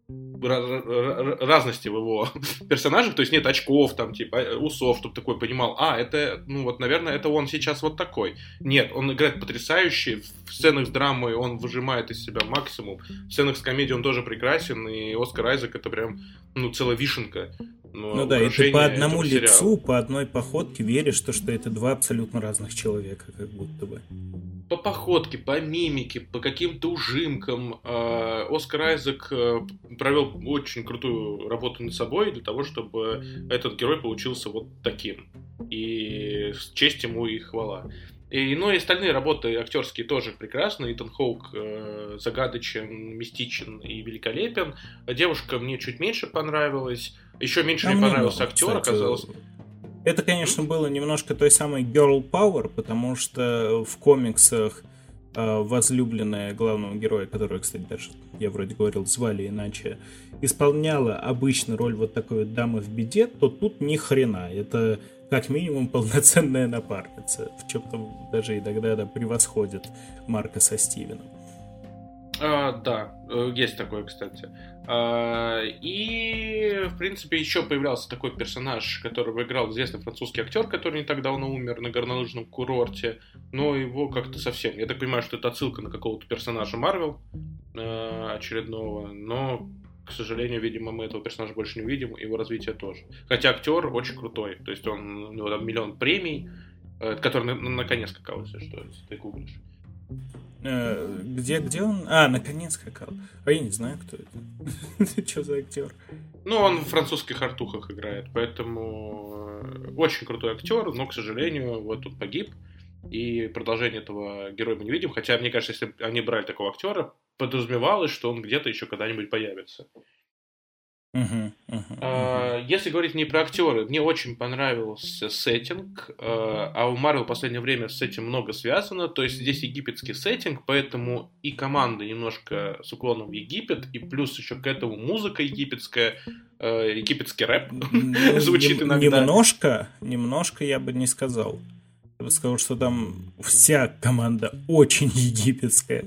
thank you разности в его персонажах, то есть нет очков, там, типа, э, усов, чтобы такой понимал, а, это, ну вот, наверное, это он сейчас вот такой. Нет, он играет потрясающе, в сценах с драмой он выжимает из себя максимум, в сценах с комедией он тоже прекрасен, и Оскар Айзек это прям, ну, целая вишенка
ну, ну да, и ты по одному лицу, по одной походке веришь, что, что это два абсолютно разных человека, как будто бы.
По походке, по мимике, по каким-то ужимкам э, Оскар Айзек э, провел очень крутую работу над собой для того, чтобы этот герой получился вот таким. И честь ему и хвала. И, ну и остальные работы актерские тоже прекрасны. Итан Хоук э, загадочен, мистичен и великолепен. Девушка мне чуть меньше понравилась. Еще меньше а мне понравился много, актер, кстати, оказалось.
Это, конечно, было немножко той самой girl power, потому что в комиксах э, возлюбленная главного героя, которую, кстати, даже я вроде говорил, звали иначе, исполняла обычно роль вот такой вот дамы в беде, то тут ни хрена. Это как минимум полноценная напарница. В чем-то даже иногда да, превосходит Марка со Стивеном.
А, да, э, есть такое, кстати. А, и, в принципе, еще появлялся такой персонаж, которого играл известный французский актер, который не так давно умер на горнолыжном курорте, но его как-то совсем... Я так понимаю, что это отсылка на какого-то персонажа Марвел э, очередного, но, к сожалению, видимо, мы этого персонажа больше не увидим, его развитие тоже. Хотя актер очень крутой, то есть он, у него там миллион премий, э, который на, на коне скакал, если что, если ты гуглишь.
Э, где, где он? А, наконец скакал. А я не знаю, кто это. Что за актер?
Ну, он в французских артухах играет, поэтому э, очень крутой актер, но, к сожалению, вот тут погиб. И продолжение этого героя мы не видим. Хотя, мне кажется, если они брали такого актера, подразумевалось, что он где-то еще когда-нибудь появится. Uh-huh, uh-huh, uh-huh. Если говорить не про актеры, мне очень понравился сеттинг, а у Марвел в последнее время с этим много связано, то есть здесь египетский сеттинг, поэтому и команда немножко с уклоном в Египет, и плюс еще к этому музыка египетская, египетский рэп звучит иногда.
Немножко, немножко я бы не сказал. Я бы сказал, что там вся команда очень египетская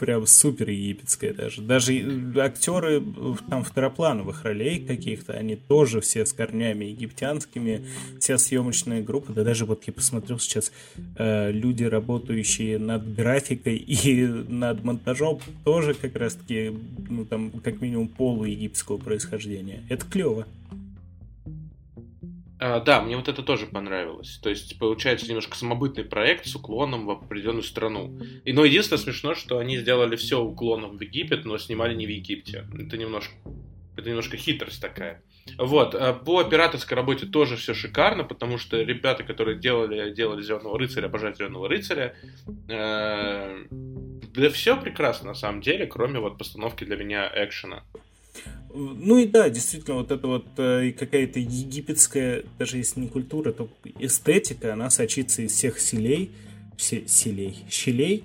прям супер египетская даже. Даже актеры там второплановых ролей каких-то, они тоже все с корнями египтянскими, вся съемочная группа, да даже вот я посмотрел сейчас э, люди, работающие над графикой и над монтажом, тоже как раз-таки, ну там, как минимум полуегипетского происхождения. Это клево.
А, да, мне вот это тоже понравилось. То есть получается немножко самобытный проект с уклоном в определенную страну. И, но единственное смешно, что они сделали все уклоном в Египет, но снимали не в Египте. Это немножко, это немножко хитрость такая. Вот, а по операторской работе тоже все шикарно, потому что ребята, которые делали, делали Зеленого рыцаря, обожают Зеленого рыцаря, э, да все прекрасно на самом деле, кроме вот постановки для меня экшена.
Ну и да, действительно, вот это вот э, какая-то египетская, даже если не культура, то эстетика, она сочится из всех селей, все, селей, щелей,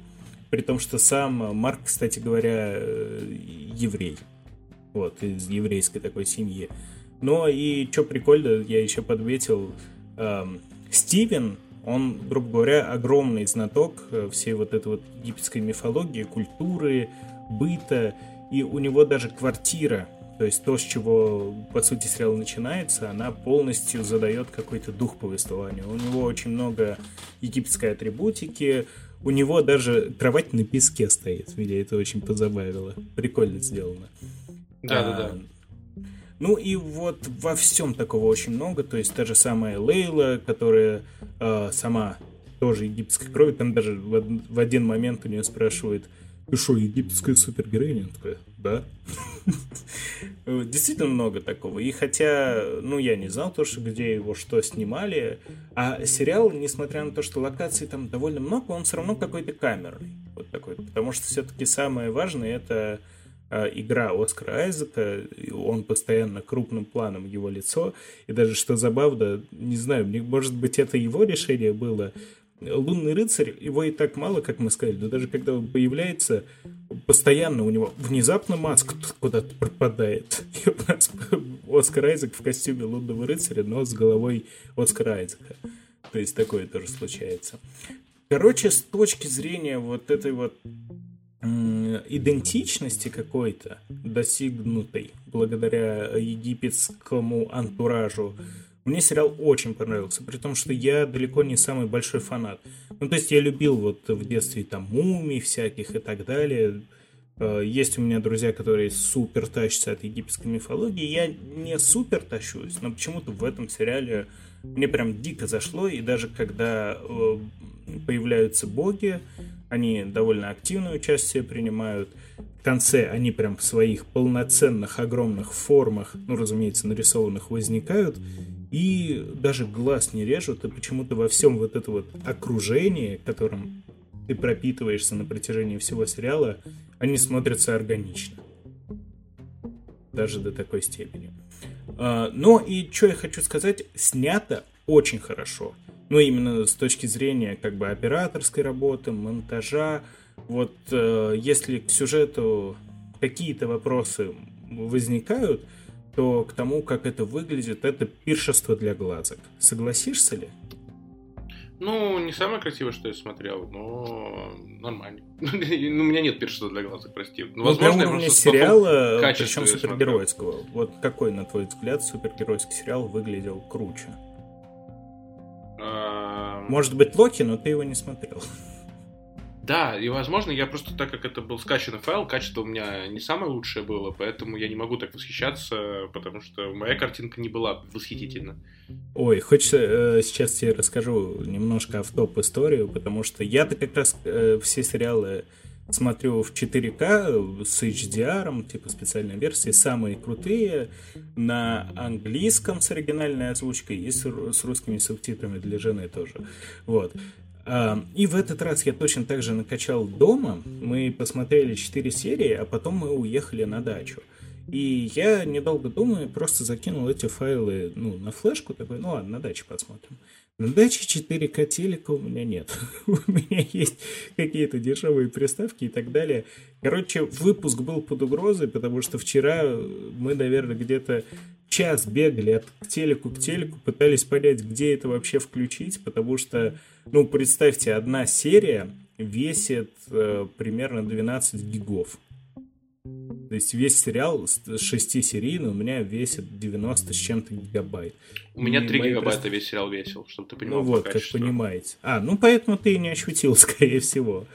при том, что сам Марк, кстати говоря, э, еврей, вот, из еврейской такой семьи. Но и что прикольно, я еще подметил, э, Стивен, он, грубо говоря, огромный знаток э, всей вот этой вот египетской мифологии, культуры, быта, и у него даже квартира то есть то, с чего, по сути, сериал начинается, она полностью задает какой-то дух повествования. У него очень много египетской атрибутики, у него даже кровать на песке стоит. Меня это очень позабавило. Прикольно сделано.
Да, да, да.
Ну и вот во всем такого очень много. То есть та же самая Лейла, которая э, сама тоже египетской крови, там даже в, в один момент у нее спрашивают, ты что, египетская супергероиня? Такая, да. Действительно много такого. И хотя, ну, я не знал то, что где его что снимали, а сериал, несмотря на то, что локаций там довольно много, он все равно какой-то камерный. Вот такой. Потому что все-таки самое важное это а, игра Оскара Айзека, он постоянно крупным планом его лицо, и даже что забавно, не знаю, может быть это его решение было, Лунный рыцарь, его и так мало, как мы сказали, но даже когда он появляется, постоянно у него внезапно маск куда-то пропадает. И у нас Оскар Айзек в костюме лунного рыцаря, но с головой Оскара Айзека. То есть такое тоже случается. Короче, с точки зрения вот этой вот идентичности какой-то, достигнутой благодаря египетскому антуражу, мне сериал очень понравился, при том, что я далеко не самый большой фанат. Ну, то есть я любил вот в детстве там мумий всяких и так далее. Э, есть у меня друзья, которые супер тащатся от египетской мифологии. Я не супер тащусь, но почему-то в этом сериале мне прям дико зашло. И даже когда э, появляются боги, они довольно активное участие принимают. В конце они прям в своих полноценных огромных формах, ну, разумеется, нарисованных, возникают и даже глаз не режут, и почему-то во всем вот это вот окружении, которым ты пропитываешься на протяжении всего сериала, они смотрятся органично. Даже до такой степени. А, но и что я хочу сказать, снято очень хорошо. Ну, именно с точки зрения как бы операторской работы, монтажа. Вот э, если к сюжету какие-то вопросы возникают, то к тому, как это выглядит, это пиршество для глазок. Согласишься ли?
Ну, не самое красивое, что я смотрел, но нормально. ну, у меня нет пиршества для глазок, прости.
Ну, возможно, для уровня сериала, причем супергеройского. Смотрел. Вот какой, на твой взгляд, супергеройский сериал выглядел круче? Может быть, Локи, но ты его не смотрел.
Да, и возможно, я просто так как это был скачанный файл, качество у меня не самое лучшее было, поэтому я не могу так восхищаться, потому что моя картинка не была восхитительна.
Ой, хочется э, сейчас тебе расскажу немножко автоп историю, потому что я-то как раз э, все сериалы смотрю в 4К с HDR, типа специальной версии, самые крутые, на английском с оригинальной озвучкой и с, с русскими субтитрами для жены тоже. Вот. И в этот раз я точно так же накачал дома. Мы посмотрели 4 серии, а потом мы уехали на дачу. И я, недолго думая, просто закинул эти файлы ну, на флешку, такой, ну ладно, на даче посмотрим. На даче 4К телека у меня нет. у меня есть какие-то дешевые приставки и так далее. Короче, выпуск был под угрозой, потому что вчера мы, наверное, где-то час бегали от телеку к телеку, пытались понять, где это вообще включить, потому что, ну, представьте, одна серия весит э, примерно 12 гигов. То есть весь сериал с 6 серийный у меня весит 90 с чем-то гигабайт.
У меня 3 гигабайта просто... весь сериал весил, чтобы ты понимал.
Ну вот, как понимаете. А, ну поэтому ты и не ощутил, скорее всего.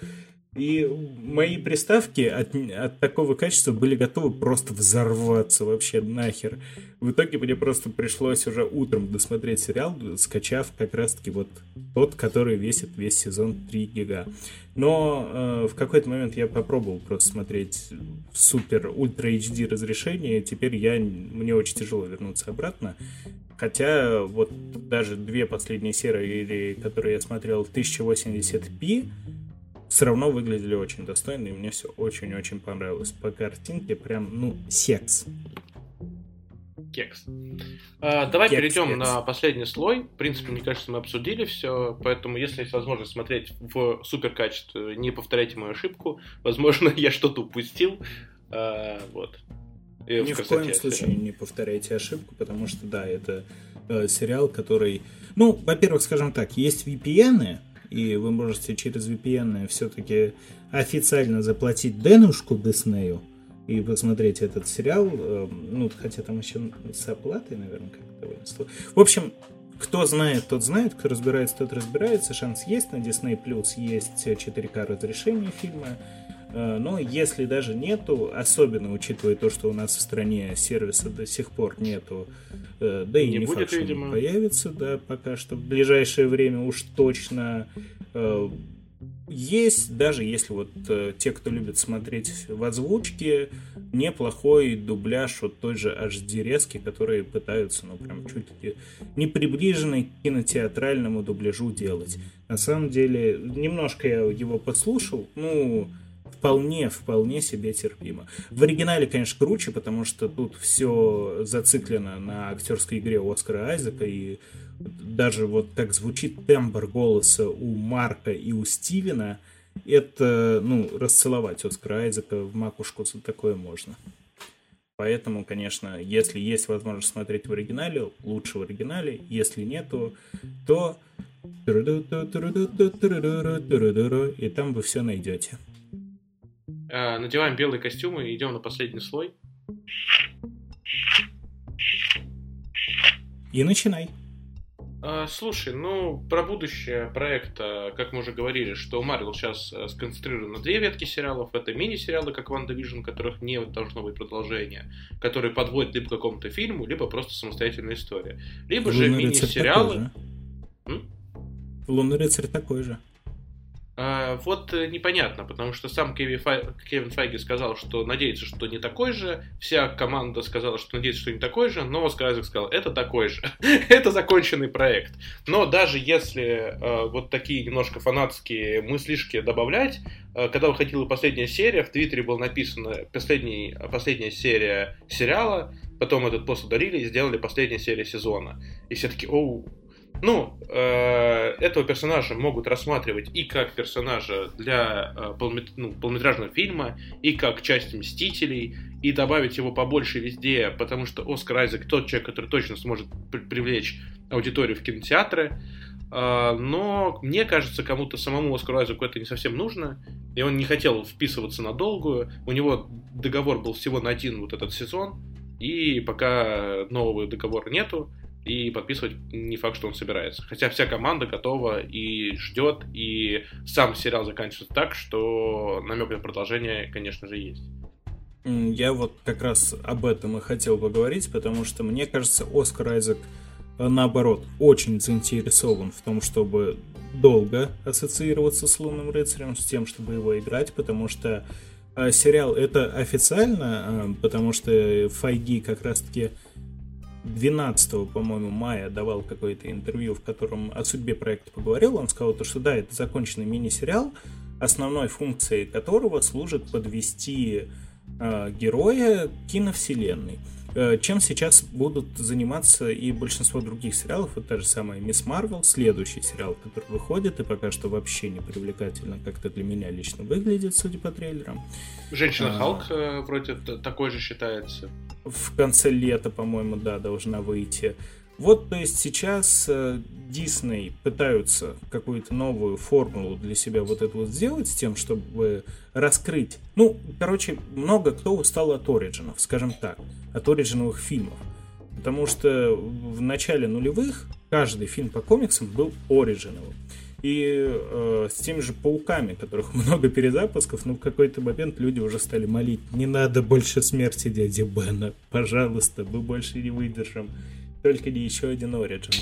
И мои приставки от, от такого качества были готовы просто взорваться вообще нахер. В итоге мне просто пришлось уже утром досмотреть сериал, скачав как раз-таки вот тот, который весит весь сезон 3 гига. Но э, в какой-то момент я попробовал просто смотреть супер ультра HD разрешение, теперь я, мне очень тяжело вернуться обратно. Хотя вот даже две последние серии, которые я смотрел в 1080p, все равно выглядели очень достойно, и мне все очень-очень понравилось. По картинке прям, ну, секс.
Кекс. А, давай кекс, перейдем кекс. на последний слой. В принципе, мне кажется, мы обсудили все, поэтому если есть возможность смотреть в супер качестве, не повторяйте мою ошибку. Возможно, я что-то упустил. А, вот.
И Ни в, в коем случае не повторяйте ошибку, потому что, да, это э, сериал, который... Ну, во-первых, скажем так, есть VPN, и вы можете через VPN все-таки официально заплатить Денушку Диснею и посмотреть этот сериал. Эм, ну, хотя там еще с оплатой, наверное, как-то вынесло. В общем, кто знает, тот знает, кто разбирается, тот разбирается. Шанс есть на Disney Plus, есть 4К разрешение фильма. Э, но если даже нету, особенно учитывая то, что у нас в стране сервиса до сих пор нету, э, да и не, не будет, факт, что видимо. появится, да, пока что в ближайшее время уж точно э, есть, даже если вот те, кто любит смотреть в озвучке, неплохой дубляж вот той же HD резки, которые пытаются, ну, прям чуть ли не приближенный к кинотеатральному дубляжу делать. На самом деле, немножко я его подслушал, ну, вполне, вполне себе терпимо. В оригинале, конечно, круче, потому что тут все зациклено на актерской игре Оскара Айзека, и даже вот как звучит тембр голоса у Марка и у Стивена, это, ну, расцеловать Оскара Айзека в макушку такое можно. Поэтому, конечно, если есть возможность смотреть в оригинале, лучше в оригинале. Если нету, то и там вы все найдете.
Э, надеваем белые костюмы и идем на последний слой.
И начинай.
А, слушай, ну, про будущее проекта, как мы уже говорили, что Marvel сейчас э, сконцентрирован на две ветки сериалов. Это мини-сериалы, как WandaVision, которых не должно быть продолжения, которые подводят либо к какому-то фильму, либо просто самостоятельная история. Либо Лунный же мини-сериалы...
Лунный рыцарь такой же.
А, вот э, непонятно, потому что сам Кевин, Фай... Кевин Файги сказал, что надеется, что не такой же, вся команда сказала, что надеется, что не такой же, но Оскар сказал, это такой же, это законченный проект. Но даже если э, вот такие немножко фанатские мыслишки добавлять, э, когда выходила последняя серия, в Твиттере было написано последний, последняя серия сериала, потом этот пост ударили и сделали последняя серия сезона. И все таки оу, ну, э, этого персонажа могут рассматривать и как персонажа для э, полмет, ну, полнометражного фильма, и как часть Мстителей, и добавить его побольше везде, потому что Оскар Айзек тот человек, который точно сможет при привлечь аудиторию в кинотеатры. Э, но мне кажется, кому-то самому Оскару Айзеку это не совсем нужно, и он не хотел вписываться на долгую. У него договор был всего на один вот этот сезон, и пока нового договора нету, и подписывать не факт, что он собирается. Хотя вся команда готова и ждет, и сам сериал заканчивается так, что намек на продолжение, конечно же, есть.
Я вот как раз об этом и хотел поговорить, потому что мне кажется, Оскар Айзек э, наоборот очень заинтересован в том, чтобы долго ассоциироваться с Лунным рыцарем, с тем, чтобы его играть, потому что э, сериал это официально, э, потому что Файги как раз-таки 12, по-моему, мая давал какое-то интервью, в котором о судьбе проекта поговорил. Он сказал, то, что да, это законченный мини-сериал, основной функцией которого служит подвести э, героя киновселенной. Э, чем сейчас будут заниматься и большинство других сериалов, вот та же самая Мисс Марвел, следующий сериал, который выходит, и пока что вообще не привлекательно как-то для меня лично выглядит, судя по трейлерам.
Женщина а, Халк а, вроде такой же считается.
В конце лета, по-моему, да, должна выйти. Вот, то есть сейчас Дисней э, пытаются какую-то новую формулу для себя вот это вот сделать с тем, чтобы раскрыть. Ну, короче, много кто устал от Ориджинов, скажем так, от Ориджиновых фильмов. Потому что в начале нулевых каждый фильм по комиксам был Ориджиновым. И э, с теми же пауками, которых много перезапусков, ну в какой-то момент люди уже стали молить, не надо больше смерти дяди Бена, пожалуйста, мы больше не выдержим только не еще один Origin.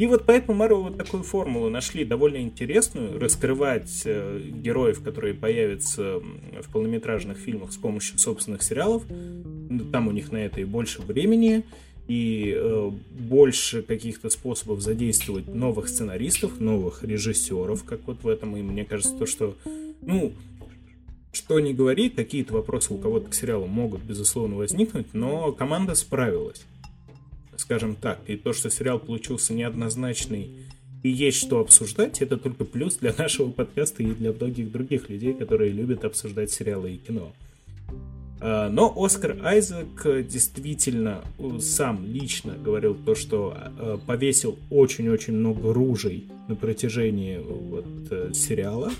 И вот поэтому Marvel вот такую формулу нашли довольно интересную, раскрывать э, героев, которые появятся в полнометражных фильмах с помощью собственных сериалов. Там у них на это и больше времени, и э, больше каких-то способов задействовать новых сценаристов, новых режиссеров, как вот в этом. И мне кажется, то, что, ну, что не говори, какие-то вопросы у кого-то к сериалу могут, безусловно, возникнуть, но команда справилась скажем так. И то, что сериал получился неоднозначный и есть что обсуждать, это только плюс для нашего подкаста и для многих других людей, которые любят обсуждать сериалы и кино. А, но Оскар Айзек действительно сам лично говорил то, что а, повесил очень-очень много ружей на протяжении вот, э, сериала,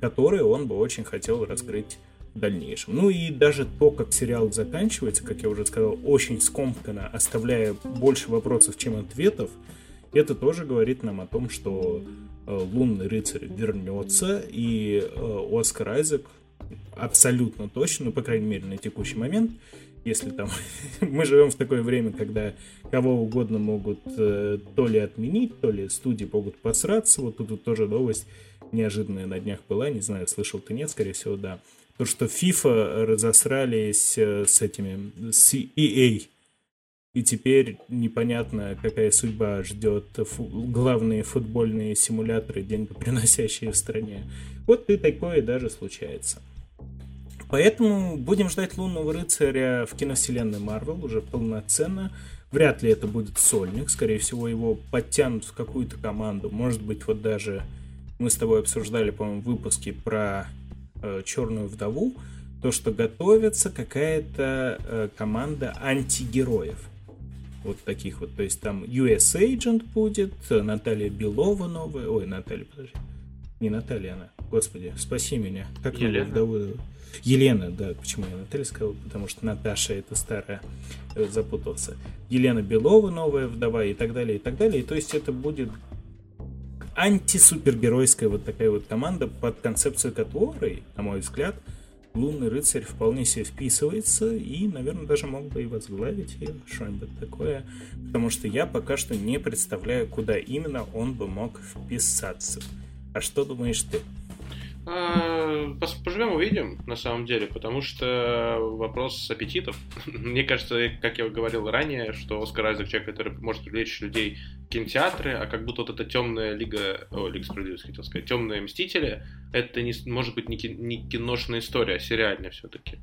которые он бы очень хотел раскрыть в дальнейшем. Ну и даже то, как сериал заканчивается, как я уже сказал, очень скомканно, оставляя больше вопросов, чем ответов, это тоже говорит нам о том, что э, лунный рыцарь вернется, и э, Оскар Айзек абсолютно точно, ну, по крайней мере, на текущий момент, если там мы живем в такое время, когда кого угодно могут э, то ли отменить, то ли студии могут посраться. Вот тут, тут тоже новость неожиданная на днях была, не знаю, слышал ты нет, скорее всего, да. То, что FIFA разосрались э, с этими, с EA. И теперь непонятно, какая судьба ждет фу- главные футбольные симуляторы, деньгоприносящие в стране. Вот и такое даже случается. Поэтому будем ждать Лунного рыцаря в киновселенной Марвел уже полноценно. Вряд ли это будет сольник, скорее всего его подтянут в какую-то команду. Может быть, вот даже мы с тобой обсуждали, по-моему, выпуски про э, Черную вдову, то, что готовится какая-то э, команда антигероев. Вот таких вот. То есть там US Agent будет, Наталья Белова новая. Ой, Наталья, подожди. Не Наталья она. Господи, спаси меня. Как Елена. вдову? Елена, да, почему я Наталья сказал? Потому что Наташа это старая, э, запутался. Елена Белова, новая вдова и так далее, и так далее. И то есть это будет антисупергеройская вот такая вот команда, под концепцию которой, на мой взгляд, Лунный рыцарь вполне себе вписывается и, наверное, даже мог бы и возглавить ее, что-нибудь такое, потому что я пока что не представляю, куда именно он бы мог вписаться. А что думаешь ты?
А, поживем, увидим, на самом деле, потому что вопрос аппетитов. Мне кажется, как я говорил ранее, что Оскар Айзек человек, который может привлечь людей в кинотеатры, а как будто вот эта темная лига, о, Лига Справедливости хотел сказать, темные мстители, это не, может быть не, киношная история, а сериальная все-таки.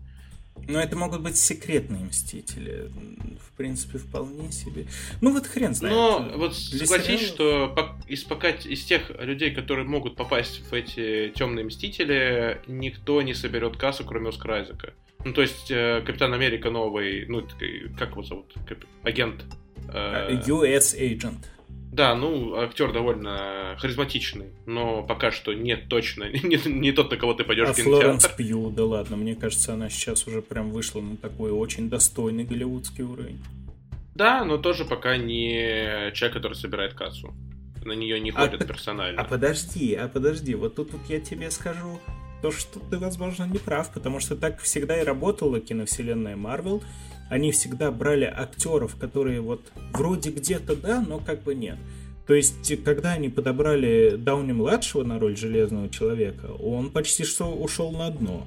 Но это могут быть секретные мстители. В принципе, вполне себе. Ну вот хрен знает.
Но вот согласись, сериалов... что из, пока из тех людей, которые могут попасть в эти темные мстители, никто не соберет кассу, кроме Оскара Айзека. Ну, то есть, э, Капитан Америка новый, ну, как его зовут? Агент.
Э... US Agent.
Да, ну, актер довольно харизматичный, но пока что нет точно, не, не тот, на кого ты пойдешь
а в кинотеатр. Флоренс Пью, да ладно, мне кажется, она сейчас уже прям вышла на такой очень достойный голливудский уровень.
Да, но тоже пока не человек, который собирает кассу. На нее не ходят а, персонально.
А подожди, а подожди, вот тут вот я тебе скажу то, что ты, возможно, не прав, потому что так всегда и работала киновселенная Марвел они всегда брали актеров, которые вот вроде где-то да, но как бы нет. То есть, когда они подобрали Дауни-младшего на роль Железного Человека, он почти что ушел на дно.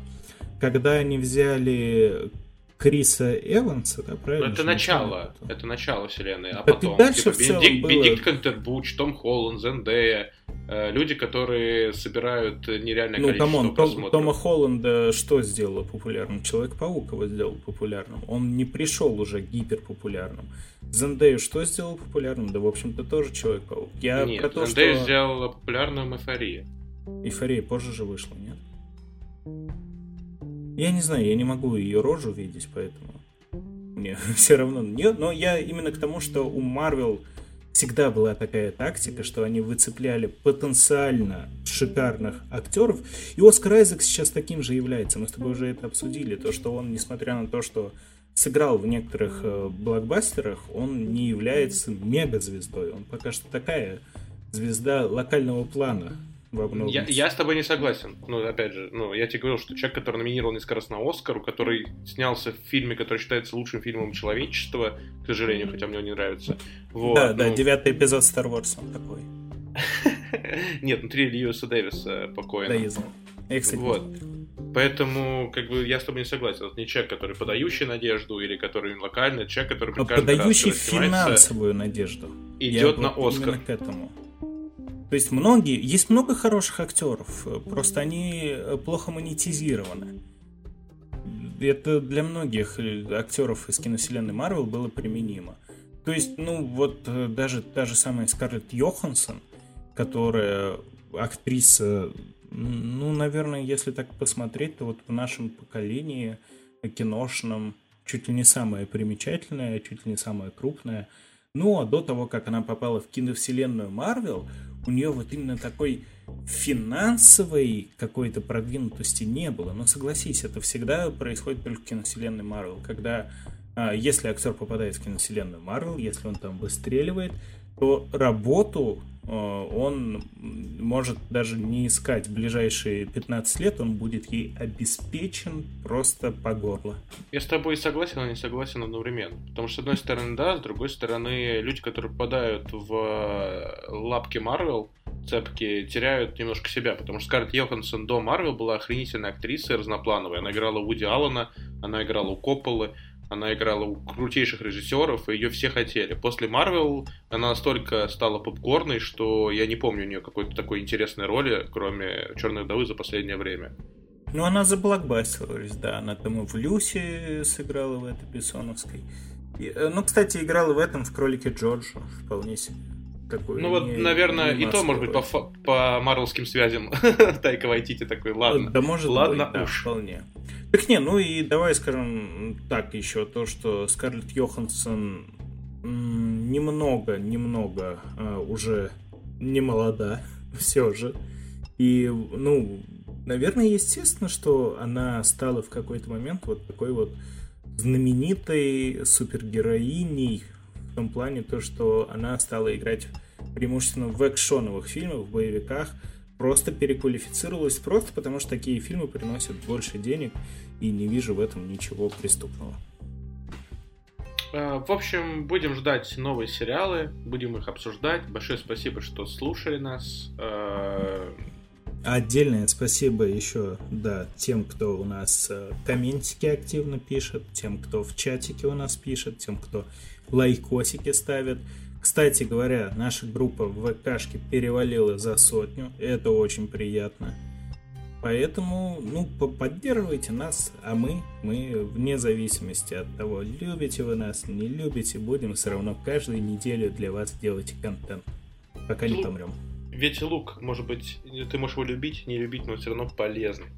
Когда они взяли Криса Эванса, да, правильно?
Это начало, это начало вселенной, а потом,
дальше типа, в целом
Бенедикт, было... Бенедикт Камбербэтч, Том Холланд, Зендея, люди, которые собирают нереальное ну, количество
come on, просмотров. Тома Холланда что сделало популярным? Человек-паук его сделал популярным. Он не пришел уже гиперпопулярным. Зендею что сделал популярным? Да, в общем-то, тоже Человек-паук.
Я нет, про то, Зендею что... сделала популярным Эйфория.
Эйфория позже же вышла, нет? Я не знаю, я не могу ее рожу видеть, поэтому мне все равно нет. Но я именно к тому, что у Марвел всегда была такая тактика, что они выцепляли потенциально шикарных актеров. И Оскар Айзек сейчас таким же является. Мы с тобой уже это обсудили. То, что он, несмотря на то, что сыграл в некоторых э, блокбастерах, он не является мегазвездой. Он пока что такая звезда локального плана
во многом. Я, я с тобой не согласен. Ну, опять же, ну, я тебе говорил, что человек, который номинировал несколько раз на Оскар, который снялся в фильме, который считается лучшим фильмом человечества, к сожалению, хотя мне он не нравится.
Вот, да, ну... да, девятый эпизод Star Wars, он такой.
Нет, внутри Льюиса Дэвиса покойно. Да, я знаю. Вот. Поэтому, как бы, я с тобой не согласен. Это не человек, который подающий надежду, или который локальный, человек, который...
А подающий финансовую надежду.
Идет я на Оскар.
к этому. То есть многие, есть много хороших актеров, просто они плохо монетизированы. Это для многих актеров из киновселенной Марвел было применимо. То есть, ну вот э, даже та же самая Скарлетт Йоханссон, которая актриса, ну, наверное, если так посмотреть, то вот в нашем поколении киношном чуть ли не самая примечательная, чуть ли не самая крупная. Ну, а до того, как она попала в киновселенную Марвел, у нее вот именно такой финансовой какой-то продвинутости не было. Но согласись, это всегда происходит только в киновселенной Марвел, когда а, если актер попадает в киновселенную Марвел, если он там выстреливает, то работу он может даже не искать ближайшие 15 лет, он будет ей обеспечен просто по горло.
Я с тобой согласен, но не согласен одновременно. Потому что, с одной стороны, да, с другой стороны, люди, которые попадают в э, лапки Марвел, цепки, теряют немножко себя, потому что Скарлетт Йоханссон до Марвел была охренительной актрисой разноплановой. Она играла Вуди Аллена, она играла у Копполы, она играла у крутейших режиссеров, и ее все хотели. После Марвел она настолько стала попкорной, что я не помню у нее какой-то такой интересной роли, кроме Черной вдовы за последнее время.
Ну, она заблокбастилась, да. Она там и в Люсе сыграла в этой Бессоновской. Э, ну, кстати, играла в этом в Кролике Джорджа вполне себе.
Такой, ну вот, не, наверное, не и то, может быть, по, по марвелским связям Тайка Вайтити такой, ладно.
Да, может ладно быть, да, вполне. Так не, ну и давай скажем так еще, то, что Скарлетт Йоханссон немного, немного э, уже не молода, все же. И, ну, наверное, естественно, что она стала в какой-то момент вот такой вот знаменитой супергероиней том плане то, что она стала играть преимущественно в экшоновых фильмах, в боевиках, просто переквалифицировалась просто потому, что такие фильмы приносят больше денег, и не вижу в этом ничего преступного.
А, в общем, будем ждать новые сериалы, будем их обсуждать. Большое спасибо, что слушали нас. А,
Отдельное спасибо еще, да, тем, кто у нас э, комментики активно пишет, тем, кто в чатике у нас пишет, тем, кто лайкосики ставит. Кстати говоря, наша группа в ВКшке перевалила за сотню. Это очень приятно. Поэтому, ну, поддерживайте нас, а мы, мы вне зависимости от того, любите вы нас, не любите, будем все равно каждую неделю для вас делать контент, пока не помрем.
Ведь лук, может быть, ты можешь его любить, не любить, но все равно полезный.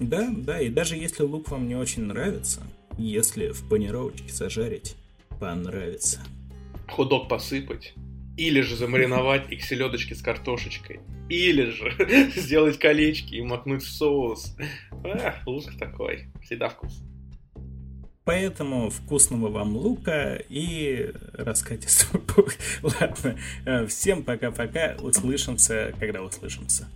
Да, да, и даже если лук вам не очень нравится, если в панировочке зажарить, понравится
ходок посыпать, или же замариновать их селедочки с картошечкой, или же сделать колечки и макнуть в соус. А, лук такой, всегда вкус.
Поэтому вкусного вам лука и раскатистого Ладно, всем пока-пока, услышимся, когда услышимся.